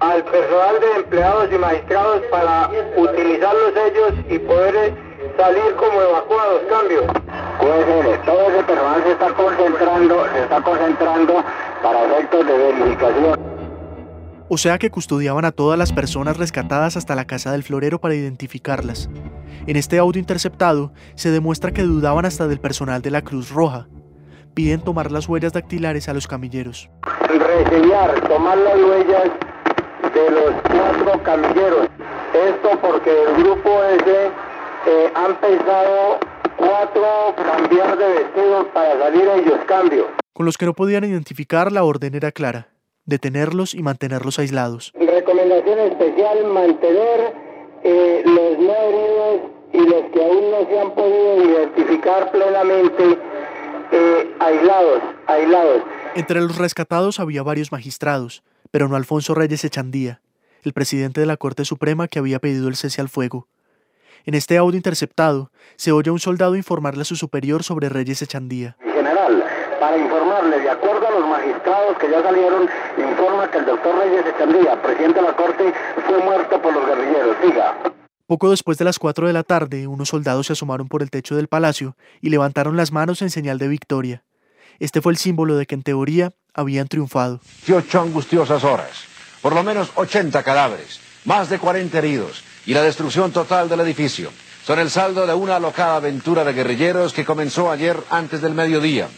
al personal de empleados y magistrados para utilizarlos ellos y poder salir como evacuados. Cambio. Pues todo ese personal se está concentrando, se está concentrando para efectos de verificación. O sea que custodiaban a todas las personas rescatadas hasta la casa del florero para identificarlas. En este audio interceptado se demuestra que dudaban hasta del personal de la Cruz Roja. Piden tomar las huellas dactilares a los camilleros. Reseñar, tomar las huellas de los cuatro camilleros. Esto porque el grupo ese eh, han pensado cuatro cambiar de vestido para salir ellos, cambio. Con los que no podían identificar, la orden era clara, detenerlos y mantenerlos aislados. Recomendación especial, mantener eh, los no heridos y los que aún no se han podido identificar plenamente eh, aislados, aislados. Entre los rescatados había varios magistrados, pero no Alfonso Reyes Echandía, el presidente de la Corte Suprema que había pedido el cese al fuego. En este audio interceptado, se oye a un soldado informarle a su superior sobre Reyes Echandía. General, para informarle, de acuerdo a los magistrados que ya salieron, informa que el doctor Reyes Echandía, presidente de la Corte, fue muerto por los guerrilleros. Siga. Poco después de las 4 de la tarde, unos soldados se asomaron por el techo del palacio y levantaron las manos en señal de victoria. Este fue el símbolo de que en teoría habían triunfado. Ocho angustiosas horas, por lo menos 80 cadáveres, más de 40 heridos y la destrucción total del edificio. Son el saldo de una alocada aventura de guerrilleros que comenzó ayer antes del mediodía.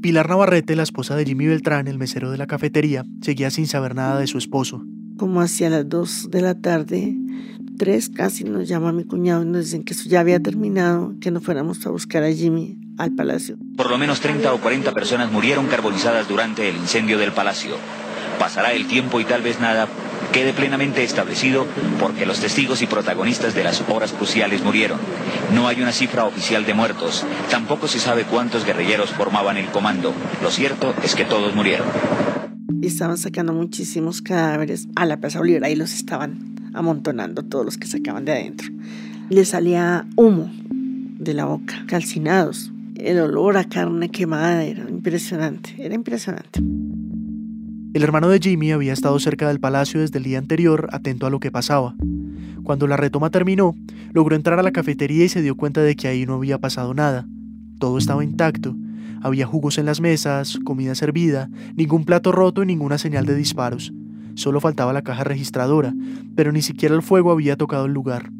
Pilar Navarrete, la esposa de Jimmy Beltrán, el mesero de la cafetería, seguía sin saber nada de su esposo. Como hacia las 2 de la tarde, tres casi nos llama mi cuñado y nos dicen que eso ya había terminado, que no fuéramos a buscar a Jimmy al palacio. Por lo menos 30 o 40 personas murieron carbonizadas durante el incendio del palacio. Pasará el tiempo y tal vez nada quede plenamente establecido porque los testigos y protagonistas de las horas cruciales murieron. No hay una cifra oficial de muertos, tampoco se sabe cuántos guerrilleros formaban el comando. Lo cierto es que todos murieron. Y estaban sacando muchísimos cadáveres a la Plaza Bolívar y los estaban amontonando todos los que sacaban de adentro. Le salía humo de la boca, calcinados. El olor a carne quemada era impresionante, era impresionante. El hermano de Jimmy había estado cerca del palacio desde el día anterior, atento a lo que pasaba. Cuando la retoma terminó, logró entrar a la cafetería y se dio cuenta de que ahí no había pasado nada. Todo estaba intacto. Había jugos en las mesas, comida servida, ningún plato roto y ninguna señal de disparos. Solo faltaba la caja registradora, pero ni siquiera el fuego había tocado el lugar.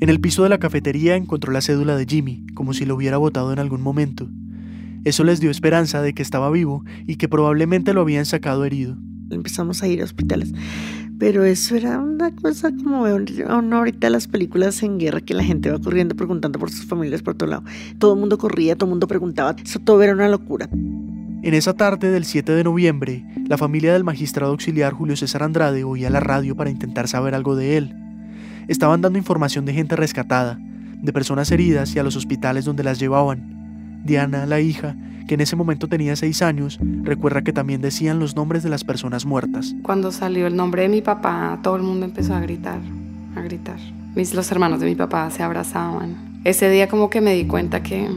En el piso de la cafetería encontró la cédula de Jimmy, como si lo hubiera botado en algún momento. Eso les dio esperanza de que estaba vivo y que probablemente lo habían sacado herido. Empezamos a ir a hospitales, pero eso era una cosa como ahorita las películas en guerra que la gente va corriendo preguntando por sus familias por todo lado. Todo el mundo corría, todo el mundo preguntaba, eso todo era una locura. En esa tarde del 7 de noviembre, la familia del magistrado auxiliar Julio César Andrade oía la radio para intentar saber algo de él. Estaban dando información de gente rescatada, de personas heridas y a los hospitales donde las llevaban. Diana, la hija, que en ese momento tenía seis años, recuerda que también decían los nombres de las personas muertas. Cuando salió el nombre de mi papá, todo el mundo empezó a gritar, a gritar. Mis, los hermanos de mi papá se abrazaban. Ese día como que me di cuenta que,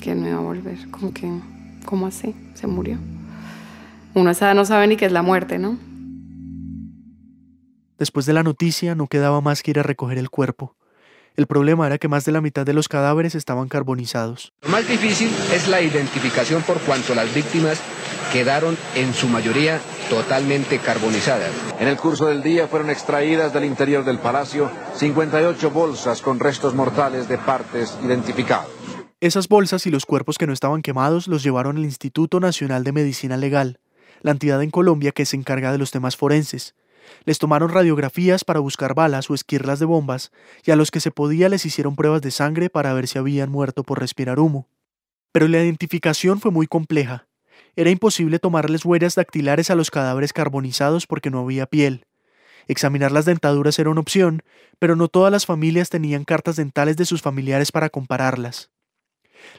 que no iba a volver, como que, ¿cómo así? Se murió. Uno esa no sabe ni qué es la muerte, ¿no? Después de la noticia no quedaba más que ir a recoger el cuerpo. El problema era que más de la mitad de los cadáveres estaban carbonizados. Lo más difícil es la identificación por cuanto las víctimas quedaron en su mayoría totalmente carbonizadas. En el curso del día fueron extraídas del interior del palacio 58 bolsas con restos mortales de partes identificados. Esas bolsas y los cuerpos que no estaban quemados los llevaron al Instituto Nacional de Medicina Legal, la entidad en Colombia que se encarga de los temas forenses. Les tomaron radiografías para buscar balas o esquirlas de bombas y a los que se podía les hicieron pruebas de sangre para ver si habían muerto por respirar humo. Pero la identificación fue muy compleja. Era imposible tomarles huellas dactilares a los cadáveres carbonizados porque no había piel. Examinar las dentaduras era una opción, pero no todas las familias tenían cartas dentales de sus familiares para compararlas.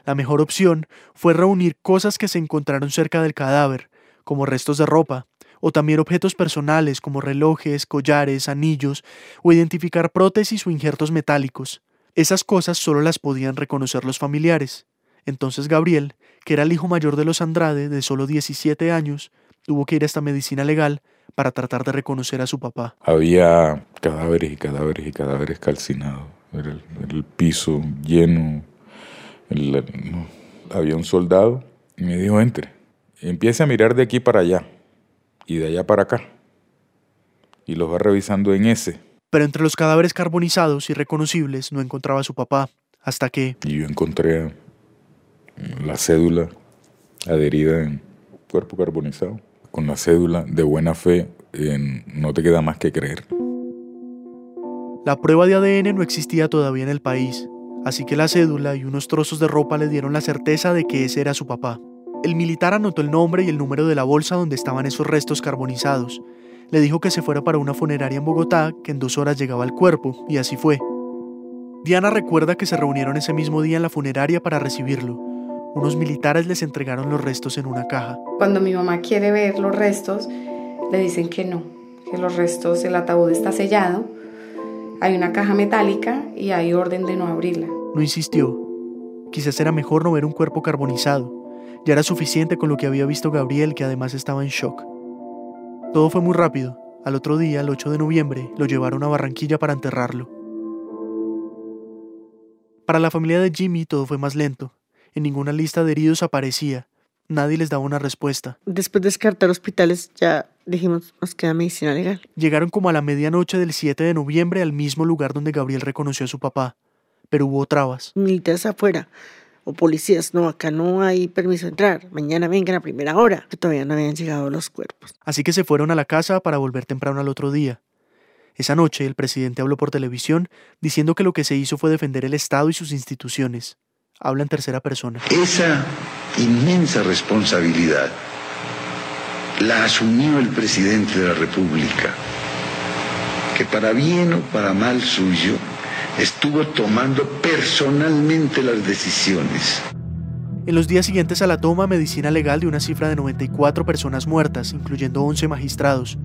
La mejor opción fue reunir cosas que se encontraron cerca del cadáver, como restos de ropa, o también objetos personales como relojes, collares, anillos, o identificar prótesis o injertos metálicos. Esas cosas solo las podían reconocer los familiares. Entonces Gabriel, que era el hijo mayor de los Andrade, de solo 17 años, tuvo que ir a esta medicina legal para tratar de reconocer a su papá. Había cadáveres y cadáveres y cadáveres calcinados. Era el, piso lleno. había un soldado y me dijo, entre, empiece a mirar de aquí para allá y de allá para acá. Y los va revisando en ese. Pero entre los cadáveres carbonizados y reconocibles no encontraba a su papá, hasta que... Y yo encontré la cédula adherida en cuerpo carbonizado. Con la cédula de buena fe no te queda más que creer. La prueba de ADN no existía todavía en el país, así que la cédula y unos trozos de ropa le dieron la certeza de que ese era su papá. El militar anotó el nombre y el número de la bolsa donde estaban esos restos carbonizados. Le dijo que se fuera para una funeraria en Bogotá, que en dos horas llegaba el cuerpo, y así fue. Diana recuerda que se reunieron ese mismo día en la funeraria para recibirlo. Unos militares les entregaron los restos en una caja. Cuando mi mamá quiere ver los restos, le dicen que no, que los restos, el ataúd está sellado, hay una caja metálica y hay orden de no abrirla. No insistió. Quizás era mejor no ver un cuerpo carbonizado. Ya era suficiente con lo que había visto Gabriel, que además estaba en shock. Todo fue muy rápido. Al otro día, el 8 de noviembre, lo llevaron a Barranquilla para enterrarlo. Para la familia de Jimmy todo fue más lento. En ninguna lista de heridos aparecía. Nadie les daba una respuesta. Después de descartar hospitales, ya dijimos, nos queda medicina legal. Llegaron como a la medianoche del 7 de noviembre al mismo lugar donde Gabriel reconoció a su papá. Pero hubo trabas. Militares afuera o policías, no, acá no hay permiso de entrar, mañana vengan a primera hora, que todavía no habían llegado los cuerpos. Así que se fueron a la casa para volver temprano al otro día. Esa noche el presidente habló por televisión diciendo que lo que se hizo fue defender el Estado y sus instituciones. Habla en tercera persona. Esa inmensa responsabilidad la asumió el presidente de la República, que para bien o para mal suyo, estuvo tomando personalmente las decisiones. En los días siguientes a la toma, medicina legal de una cifra de 94 personas muertas, incluyendo 11 magistrados.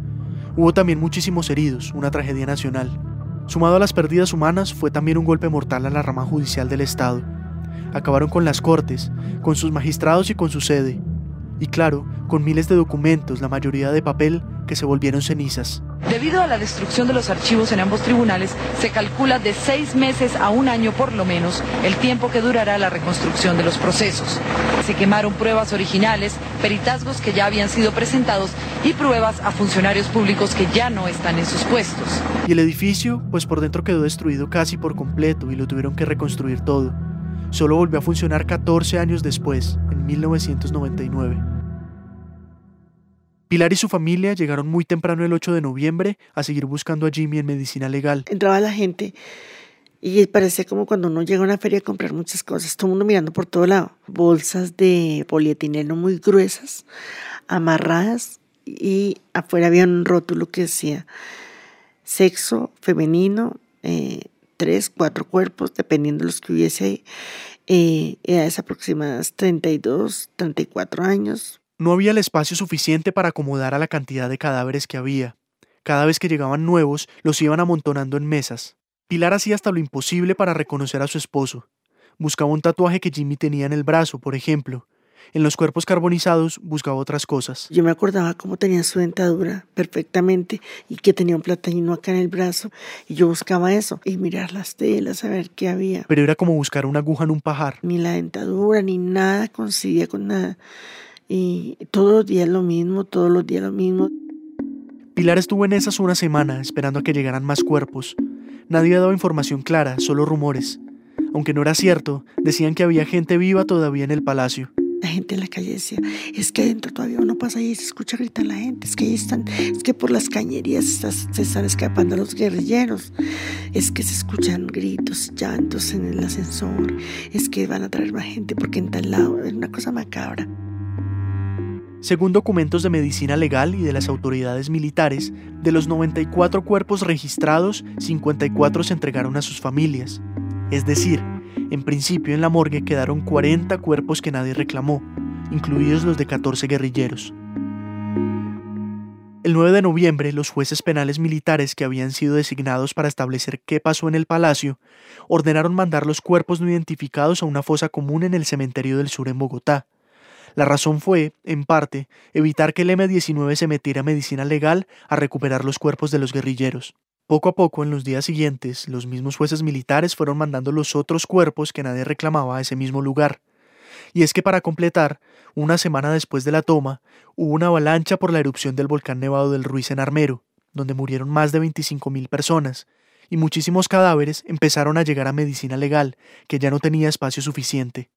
Hubo también muchísimos heridos, una tragedia nacional. Sumado a las pérdidas humanas, fue también un golpe mortal a la rama judicial del Estado. Acabaron con las cortes, con sus magistrados y con su sede. Y claro, con miles de documentos, la mayoría de papel, que se volvieron cenizas. Debido a la destrucción de los archivos en ambos tribunales, se calcula de seis meses a un año por lo menos el tiempo que durará la reconstrucción de los procesos. Se quemaron pruebas originales, peritazgos que ya habían sido presentados y pruebas a funcionarios públicos que ya no están en sus puestos. Y el edificio, pues por dentro quedó destruido casi por completo y lo tuvieron que reconstruir todo. Solo volvió a funcionar 14 años después, en 1999. Pilar y su familia llegaron muy temprano el 8 de noviembre a seguir buscando a Jimmy en medicina legal. Entraba la gente y parecía como cuando uno llega a una feria a comprar muchas cosas, todo el mundo mirando por todo lado. Bolsas de polietileno muy gruesas, amarradas y afuera había un rótulo que decía sexo femenino, eh, tres, cuatro cuerpos, dependiendo de los que hubiese, eh, edades aproximadas 32, 34 años, no había el espacio suficiente para acomodar a la cantidad de cadáveres que había. Cada vez que llegaban nuevos, los iban amontonando en mesas. Pilar hacía hasta lo imposible para reconocer a su esposo. Buscaba un tatuaje que Jimmy tenía en el brazo, por ejemplo. En los cuerpos carbonizados buscaba otras cosas. Yo me acordaba cómo tenía su dentadura perfectamente y que tenía un platanino acá en el brazo. Y yo buscaba eso y mirar las telas, a ver qué había. Pero era como buscar una aguja en un pajar. Ni la dentadura, ni nada coincidía con nada y todos los días lo mismo, todos los días lo mismo. Pilar estuvo en esas una semana esperando a que llegaran más cuerpos. Nadie daba información clara, solo rumores. Aunque no era cierto, decían que había gente viva todavía en el palacio. La gente en la calle decía, es que adentro todavía uno pasa y se escucha gritar la gente, es que están, es que por las cañerías se están escapando los guerrilleros, es que se escuchan gritos, llantos en el ascensor, es que van a traer más gente porque en tal lado es una cosa macabra. Según documentos de medicina legal y de las autoridades militares, de los 94 cuerpos registrados, 54 se entregaron a sus familias. Es decir, en principio en la morgue quedaron 40 cuerpos que nadie reclamó, incluidos los de 14 guerrilleros. El 9 de noviembre, los jueces penales militares que habían sido designados para establecer qué pasó en el palacio, ordenaron mandar los cuerpos no identificados a una fosa común en el cementerio del sur en Bogotá. La razón fue, en parte, evitar que el M-19 se metiera a medicina legal a recuperar los cuerpos de los guerrilleros. Poco a poco, en los días siguientes, los mismos jueces militares fueron mandando los otros cuerpos que nadie reclamaba a ese mismo lugar. Y es que para completar, una semana después de la toma, hubo una avalancha por la erupción del volcán nevado del Ruiz en Armero, donde murieron más de 25.000 personas, y muchísimos cadáveres empezaron a llegar a medicina legal, que ya no tenía espacio suficiente.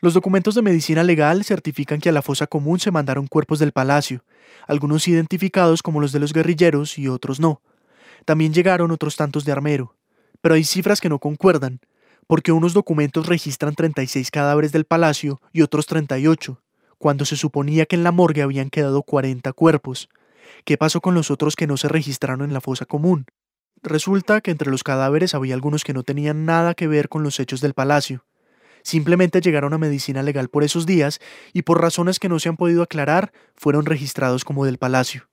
Los documentos de medicina legal certifican que a la fosa común se mandaron cuerpos del palacio, algunos identificados como los de los guerrilleros y otros no. También llegaron otros tantos de Armero, pero hay cifras que no concuerdan, porque unos documentos registran 36 cadáveres del palacio y otros 38, cuando se suponía que en la morgue habían quedado 40 cuerpos. ¿Qué pasó con los otros que no se registraron en la fosa común? Resulta que entre los cadáveres había algunos que no tenían nada que ver con los hechos del palacio. Simplemente llegaron a medicina legal por esos días y por razones que no se han podido aclarar fueron registrados como del palacio.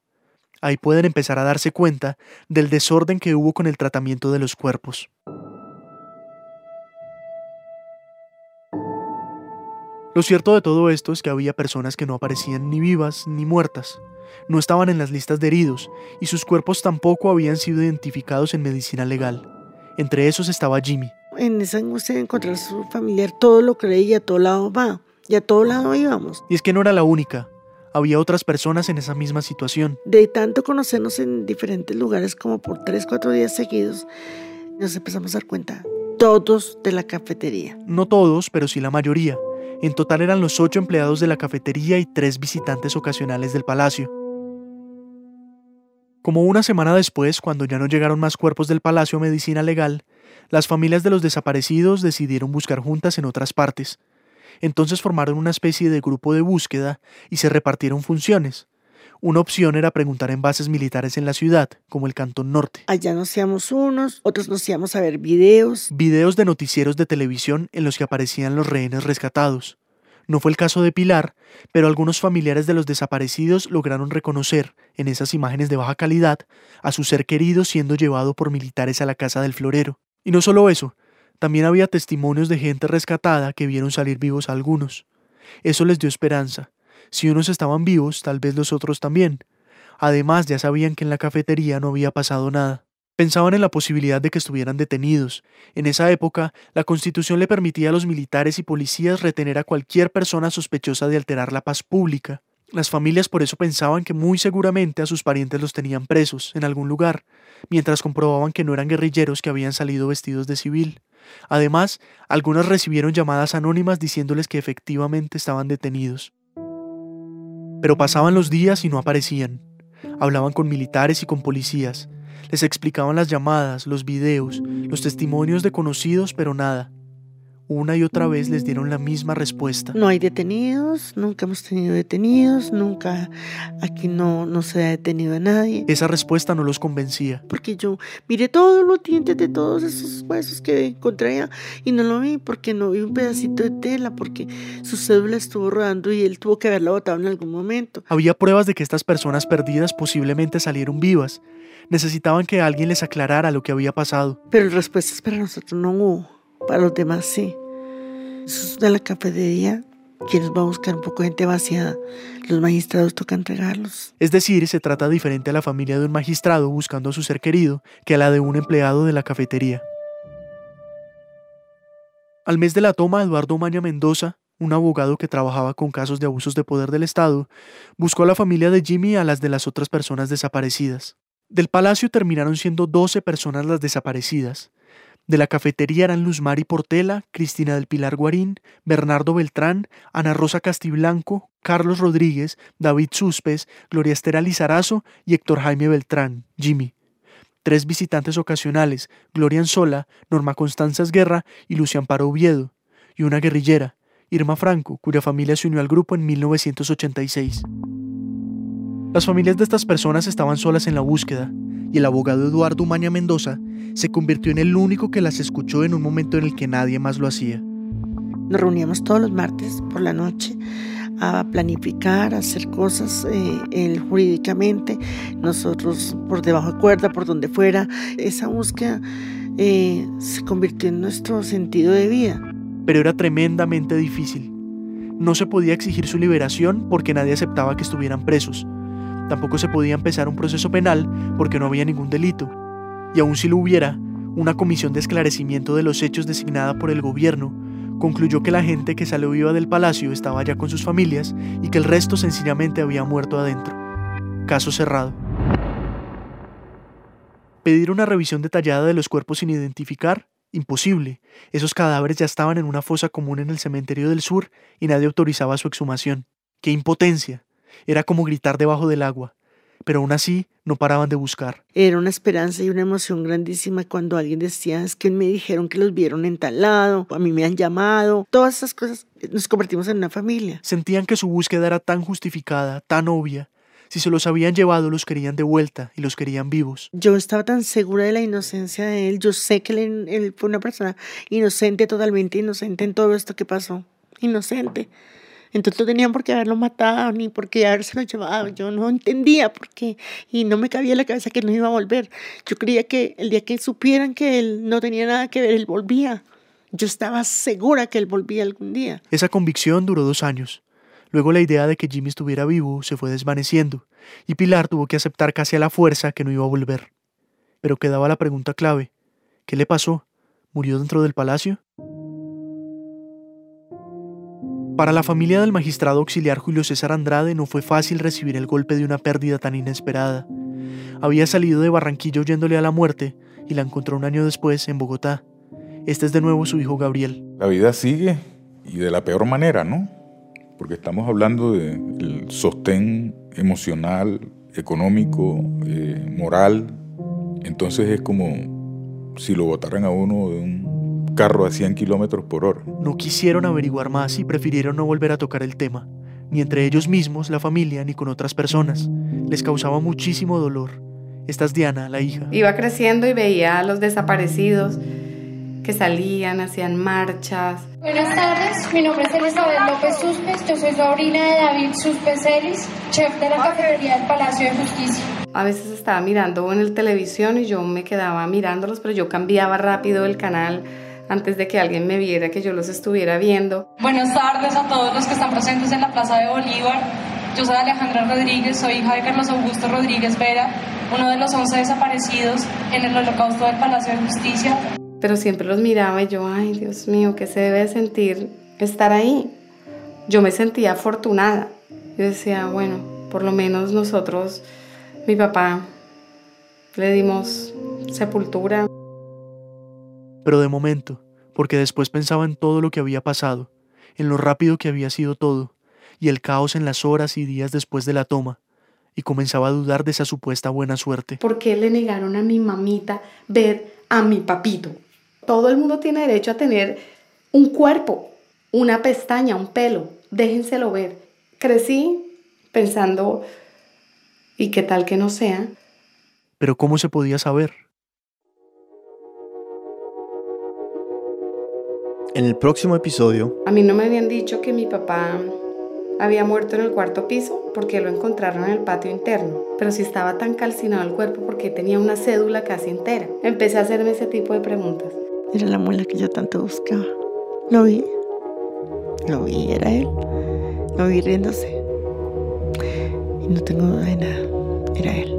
Ahí pueden empezar a darse cuenta del desorden que hubo con el tratamiento de los cuerpos. Lo cierto de todo esto es que había personas que no aparecían ni vivas ni muertas, no estaban en las listas de heridos y sus cuerpos tampoco habían sido identificados en medicina legal. Entre esos estaba Jimmy. En esa angustia de encontrar a su familiar, todo lo creía y a todo lado va, y a todo lado íbamos. Y es que no era la única, había otras personas en esa misma situación. De tanto conocernos en diferentes lugares como por tres, cuatro días seguidos, nos empezamos a dar cuenta, todos de la cafetería. No todos, pero sí la mayoría. En total eran los ocho empleados de la cafetería y tres visitantes ocasionales del palacio. Como una semana después, cuando ya no llegaron más cuerpos del Palacio Medicina Legal, las familias de los desaparecidos decidieron buscar juntas en otras partes. Entonces formaron una especie de grupo de búsqueda y se repartieron funciones. Una opción era preguntar en bases militares en la ciudad, como el Cantón Norte. Allá nos íbamos unos, otros nos íbamos a ver videos. Videos de noticieros de televisión en los que aparecían los rehenes rescatados. No fue el caso de Pilar, pero algunos familiares de los desaparecidos lograron reconocer, en esas imágenes de baja calidad, a su ser querido siendo llevado por militares a la casa del florero. Y no solo eso, también había testimonios de gente rescatada que vieron salir vivos a algunos. Eso les dio esperanza, si unos estaban vivos, tal vez los otros también. Además, ya sabían que en la cafetería no había pasado nada. Pensaban en la posibilidad de que estuvieran detenidos. En esa época, la Constitución le permitía a los militares y policías retener a cualquier persona sospechosa de alterar la paz pública. Las familias por eso pensaban que muy seguramente a sus parientes los tenían presos en algún lugar, mientras comprobaban que no eran guerrilleros que habían salido vestidos de civil. Además, algunas recibieron llamadas anónimas diciéndoles que efectivamente estaban detenidos. Pero pasaban los días y no aparecían. Hablaban con militares y con policías. Les explicaban las llamadas, los videos, los testimonios de conocidos, pero nada. Una y otra vez les dieron la misma respuesta. No hay detenidos, nunca hemos tenido detenidos, nunca aquí no, no se ha detenido a nadie. Esa respuesta no los convencía. Porque yo miré todos los dientes de todos esos huesos que encontré y no lo vi porque no vi un pedacito de tela, porque su cédula estuvo rodando y él tuvo que haberla botado en algún momento. Había pruebas de que estas personas perdidas posiblemente salieron vivas. Necesitaban que alguien les aclarara lo que había pasado. Pero respuestas para nosotros no hubo. Para los demás sí. Eso es de la cafetería. Quienes va a buscar un poco de gente vaciada, los magistrados toca entregarlos. Es decir, se trata diferente a la familia de un magistrado buscando a su ser querido que a la de un empleado de la cafetería. Al mes de la toma, Eduardo Maña Mendoza, un abogado que trabajaba con casos de abusos de poder del Estado, buscó a la familia de Jimmy y a las de las otras personas desaparecidas. Del palacio terminaron siendo 12 personas las desaparecidas, de la cafetería eran Luz Mari Portela, Cristina del Pilar Guarín, Bernardo Beltrán, Ana Rosa Castiblanco, Carlos Rodríguez, David Suspes, Gloria Estera Lizarazo y Héctor Jaime Beltrán, Jimmy. Tres visitantes ocasionales, Gloria Anzola, Norma Constanzas Guerra y Lucian Paro Oviedo, y una guerrillera, Irma Franco, cuya familia se unió al grupo en 1986. Las familias de estas personas estaban solas en la búsqueda, y el abogado Eduardo Umaña Mendoza se convirtió en el único que las escuchó en un momento en el que nadie más lo hacía. Nos reuníamos todos los martes por la noche a planificar, a hacer cosas eh, jurídicamente, nosotros por debajo de cuerda, por donde fuera. Esa búsqueda eh, se convirtió en nuestro sentido de vida. Pero era tremendamente difícil. No se podía exigir su liberación porque nadie aceptaba que estuvieran presos. Tampoco se podía empezar un proceso penal porque no había ningún delito. Y aun si lo hubiera, una comisión de esclarecimiento de los hechos designada por el gobierno concluyó que la gente que salió viva del palacio estaba ya con sus familias y que el resto sencillamente había muerto adentro. Caso cerrado. Pedir una revisión detallada de los cuerpos sin identificar, imposible. Esos cadáveres ya estaban en una fosa común en el cementerio del sur y nadie autorizaba su exhumación. ¡Qué impotencia! Era como gritar debajo del agua pero aún así no paraban de buscar. Era una esperanza y una emoción grandísima cuando alguien decía, es que me dijeron que los vieron en tal lado, a mí me han llamado, todas esas cosas, nos convertimos en una familia. Sentían que su búsqueda era tan justificada, tan obvia. Si se los habían llevado, los querían de vuelta y los querían vivos. Yo estaba tan segura de la inocencia de él. Yo sé que él, él fue una persona inocente, totalmente inocente en todo esto que pasó. Inocente. Entonces no tenían por qué haberlo matado ni por qué habérselo llevado. Yo no entendía por qué y no me cabía en la cabeza que no iba a volver. Yo creía que el día que supieran que él no tenía nada que ver, él volvía. Yo estaba segura que él volvía algún día. Esa convicción duró dos años. Luego la idea de que Jimmy estuviera vivo se fue desvaneciendo y Pilar tuvo que aceptar casi a la fuerza que no iba a volver. Pero quedaba la pregunta clave. ¿Qué le pasó? ¿Murió dentro del palacio? Para la familia del magistrado auxiliar Julio César Andrade no fue fácil recibir el golpe de una pérdida tan inesperada. Había salido de Barranquilla huyéndole a la muerte y la encontró un año después en Bogotá. Este es de nuevo su hijo Gabriel. La vida sigue y de la peor manera, ¿no? Porque estamos hablando del sostén emocional, económico, eh, moral. Entonces es como si lo botaran a uno de un carro a 100 kilómetros por hora. No quisieron averiguar más y prefirieron no volver a tocar el tema, ni entre ellos mismos, la familia, ni con otras personas. Les causaba muchísimo dolor. Esta es Diana, la hija. Iba creciendo y veía a los desaparecidos que salían, hacían marchas. Buenas tardes, mi nombre es Elizabeth López Suspes, yo soy sobrina de David Suspes Ellis, chef de la cafetería del Palacio de Justicia. A veces estaba mirando en el televisión y yo me quedaba mirándolos, pero yo cambiaba rápido el canal antes de que alguien me viera que yo los estuviera viendo. Buenas tardes a todos los que están presentes en la Plaza de Bolívar. Yo soy Alejandra Rodríguez, soy hija de Carlos Augusto Rodríguez Vera, uno de los 11 desaparecidos en el holocausto del Palacio de Justicia. Pero siempre los miraba y yo, ay Dios mío, ¿qué se debe sentir estar ahí? Yo me sentía afortunada. Yo decía, bueno, por lo menos nosotros, mi papá, le dimos sepultura pero de momento, porque después pensaba en todo lo que había pasado, en lo rápido que había sido todo, y el caos en las horas y días después de la toma, y comenzaba a dudar de esa supuesta buena suerte. ¿Por qué le negaron a mi mamita ver a mi papito? Todo el mundo tiene derecho a tener un cuerpo, una pestaña, un pelo, déjenselo ver. Crecí pensando, ¿y qué tal que no sea? Pero ¿cómo se podía saber? En el próximo episodio... A mí no me habían dicho que mi papá había muerto en el cuarto piso porque lo encontraron en el patio interno, pero si estaba tan calcinado el cuerpo porque tenía una cédula casi entera. Empecé a hacerme ese tipo de preguntas. Era la muela que yo tanto buscaba. Lo vi. Lo vi, era él. Lo vi riéndose. Y no tengo duda de nada. Era él.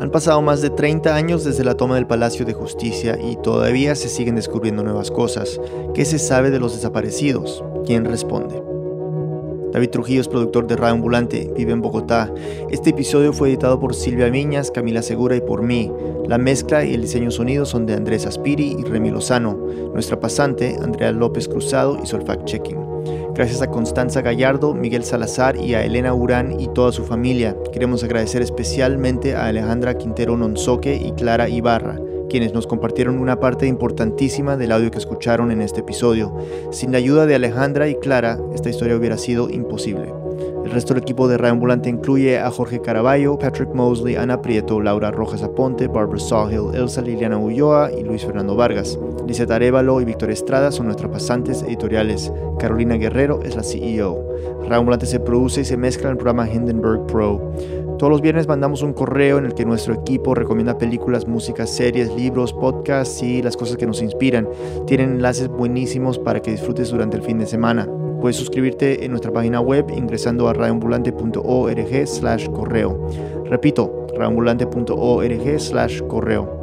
Han pasado más de 30 años desde la toma del Palacio de Justicia y todavía se siguen descubriendo nuevas cosas. ¿Qué se sabe de los desaparecidos? ¿Quién responde? David Trujillo es productor de Radio Ambulante, vive en Bogotá. Este episodio fue editado por Silvia Viñas, Camila Segura y por mí. La mezcla y el diseño sonido son de Andrés Aspiri y Remy Lozano. Nuestra pasante, Andrea López Cruzado, hizo el fact-checking. Gracias a Constanza Gallardo, Miguel Salazar y a Elena Urán y toda su familia. Queremos agradecer especialmente a Alejandra Quintero Nonzoque y Clara Ibarra. quienes nos compartieron una parte importantísima del audio que escucharon en este episodio. Sin la ayuda de Alejandra y Clara, esta historia hubiera sido imposible. El resto del equipo de Radio Ambulante incluye a Jorge Caraballo, Patrick Mosley, Ana Prieto, Laura Rojas Aponte, Barbara Sawhill, Elsa Liliana Ulloa y Luis Fernando Vargas. Lizeth Arevalo y Víctor Estrada son nuestras pasantes editoriales. Carolina Guerrero es la CEO. Radio se produce y se mezcla en el programa Hindenburg Pro. Todos los viernes mandamos un correo en el que nuestro equipo recomienda películas, música, series, libros, podcasts y las cosas que nos inspiran. Tienen enlaces buenísimos para que disfrutes durante el fin de semana. Puedes suscribirte en nuestra página web ingresando a radioambulante.org slash correo. Repito, radioambulante.org slash correo.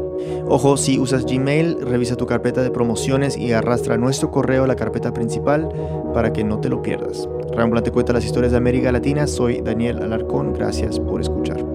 Ojo, si usas Gmail, revisa tu carpeta de promociones y arrastra nuestro correo a la carpeta principal para que no te lo pierdas. Radioambulante cuenta las historias de América Latina. Soy Daniel Alarcón. Gracias por escuchar.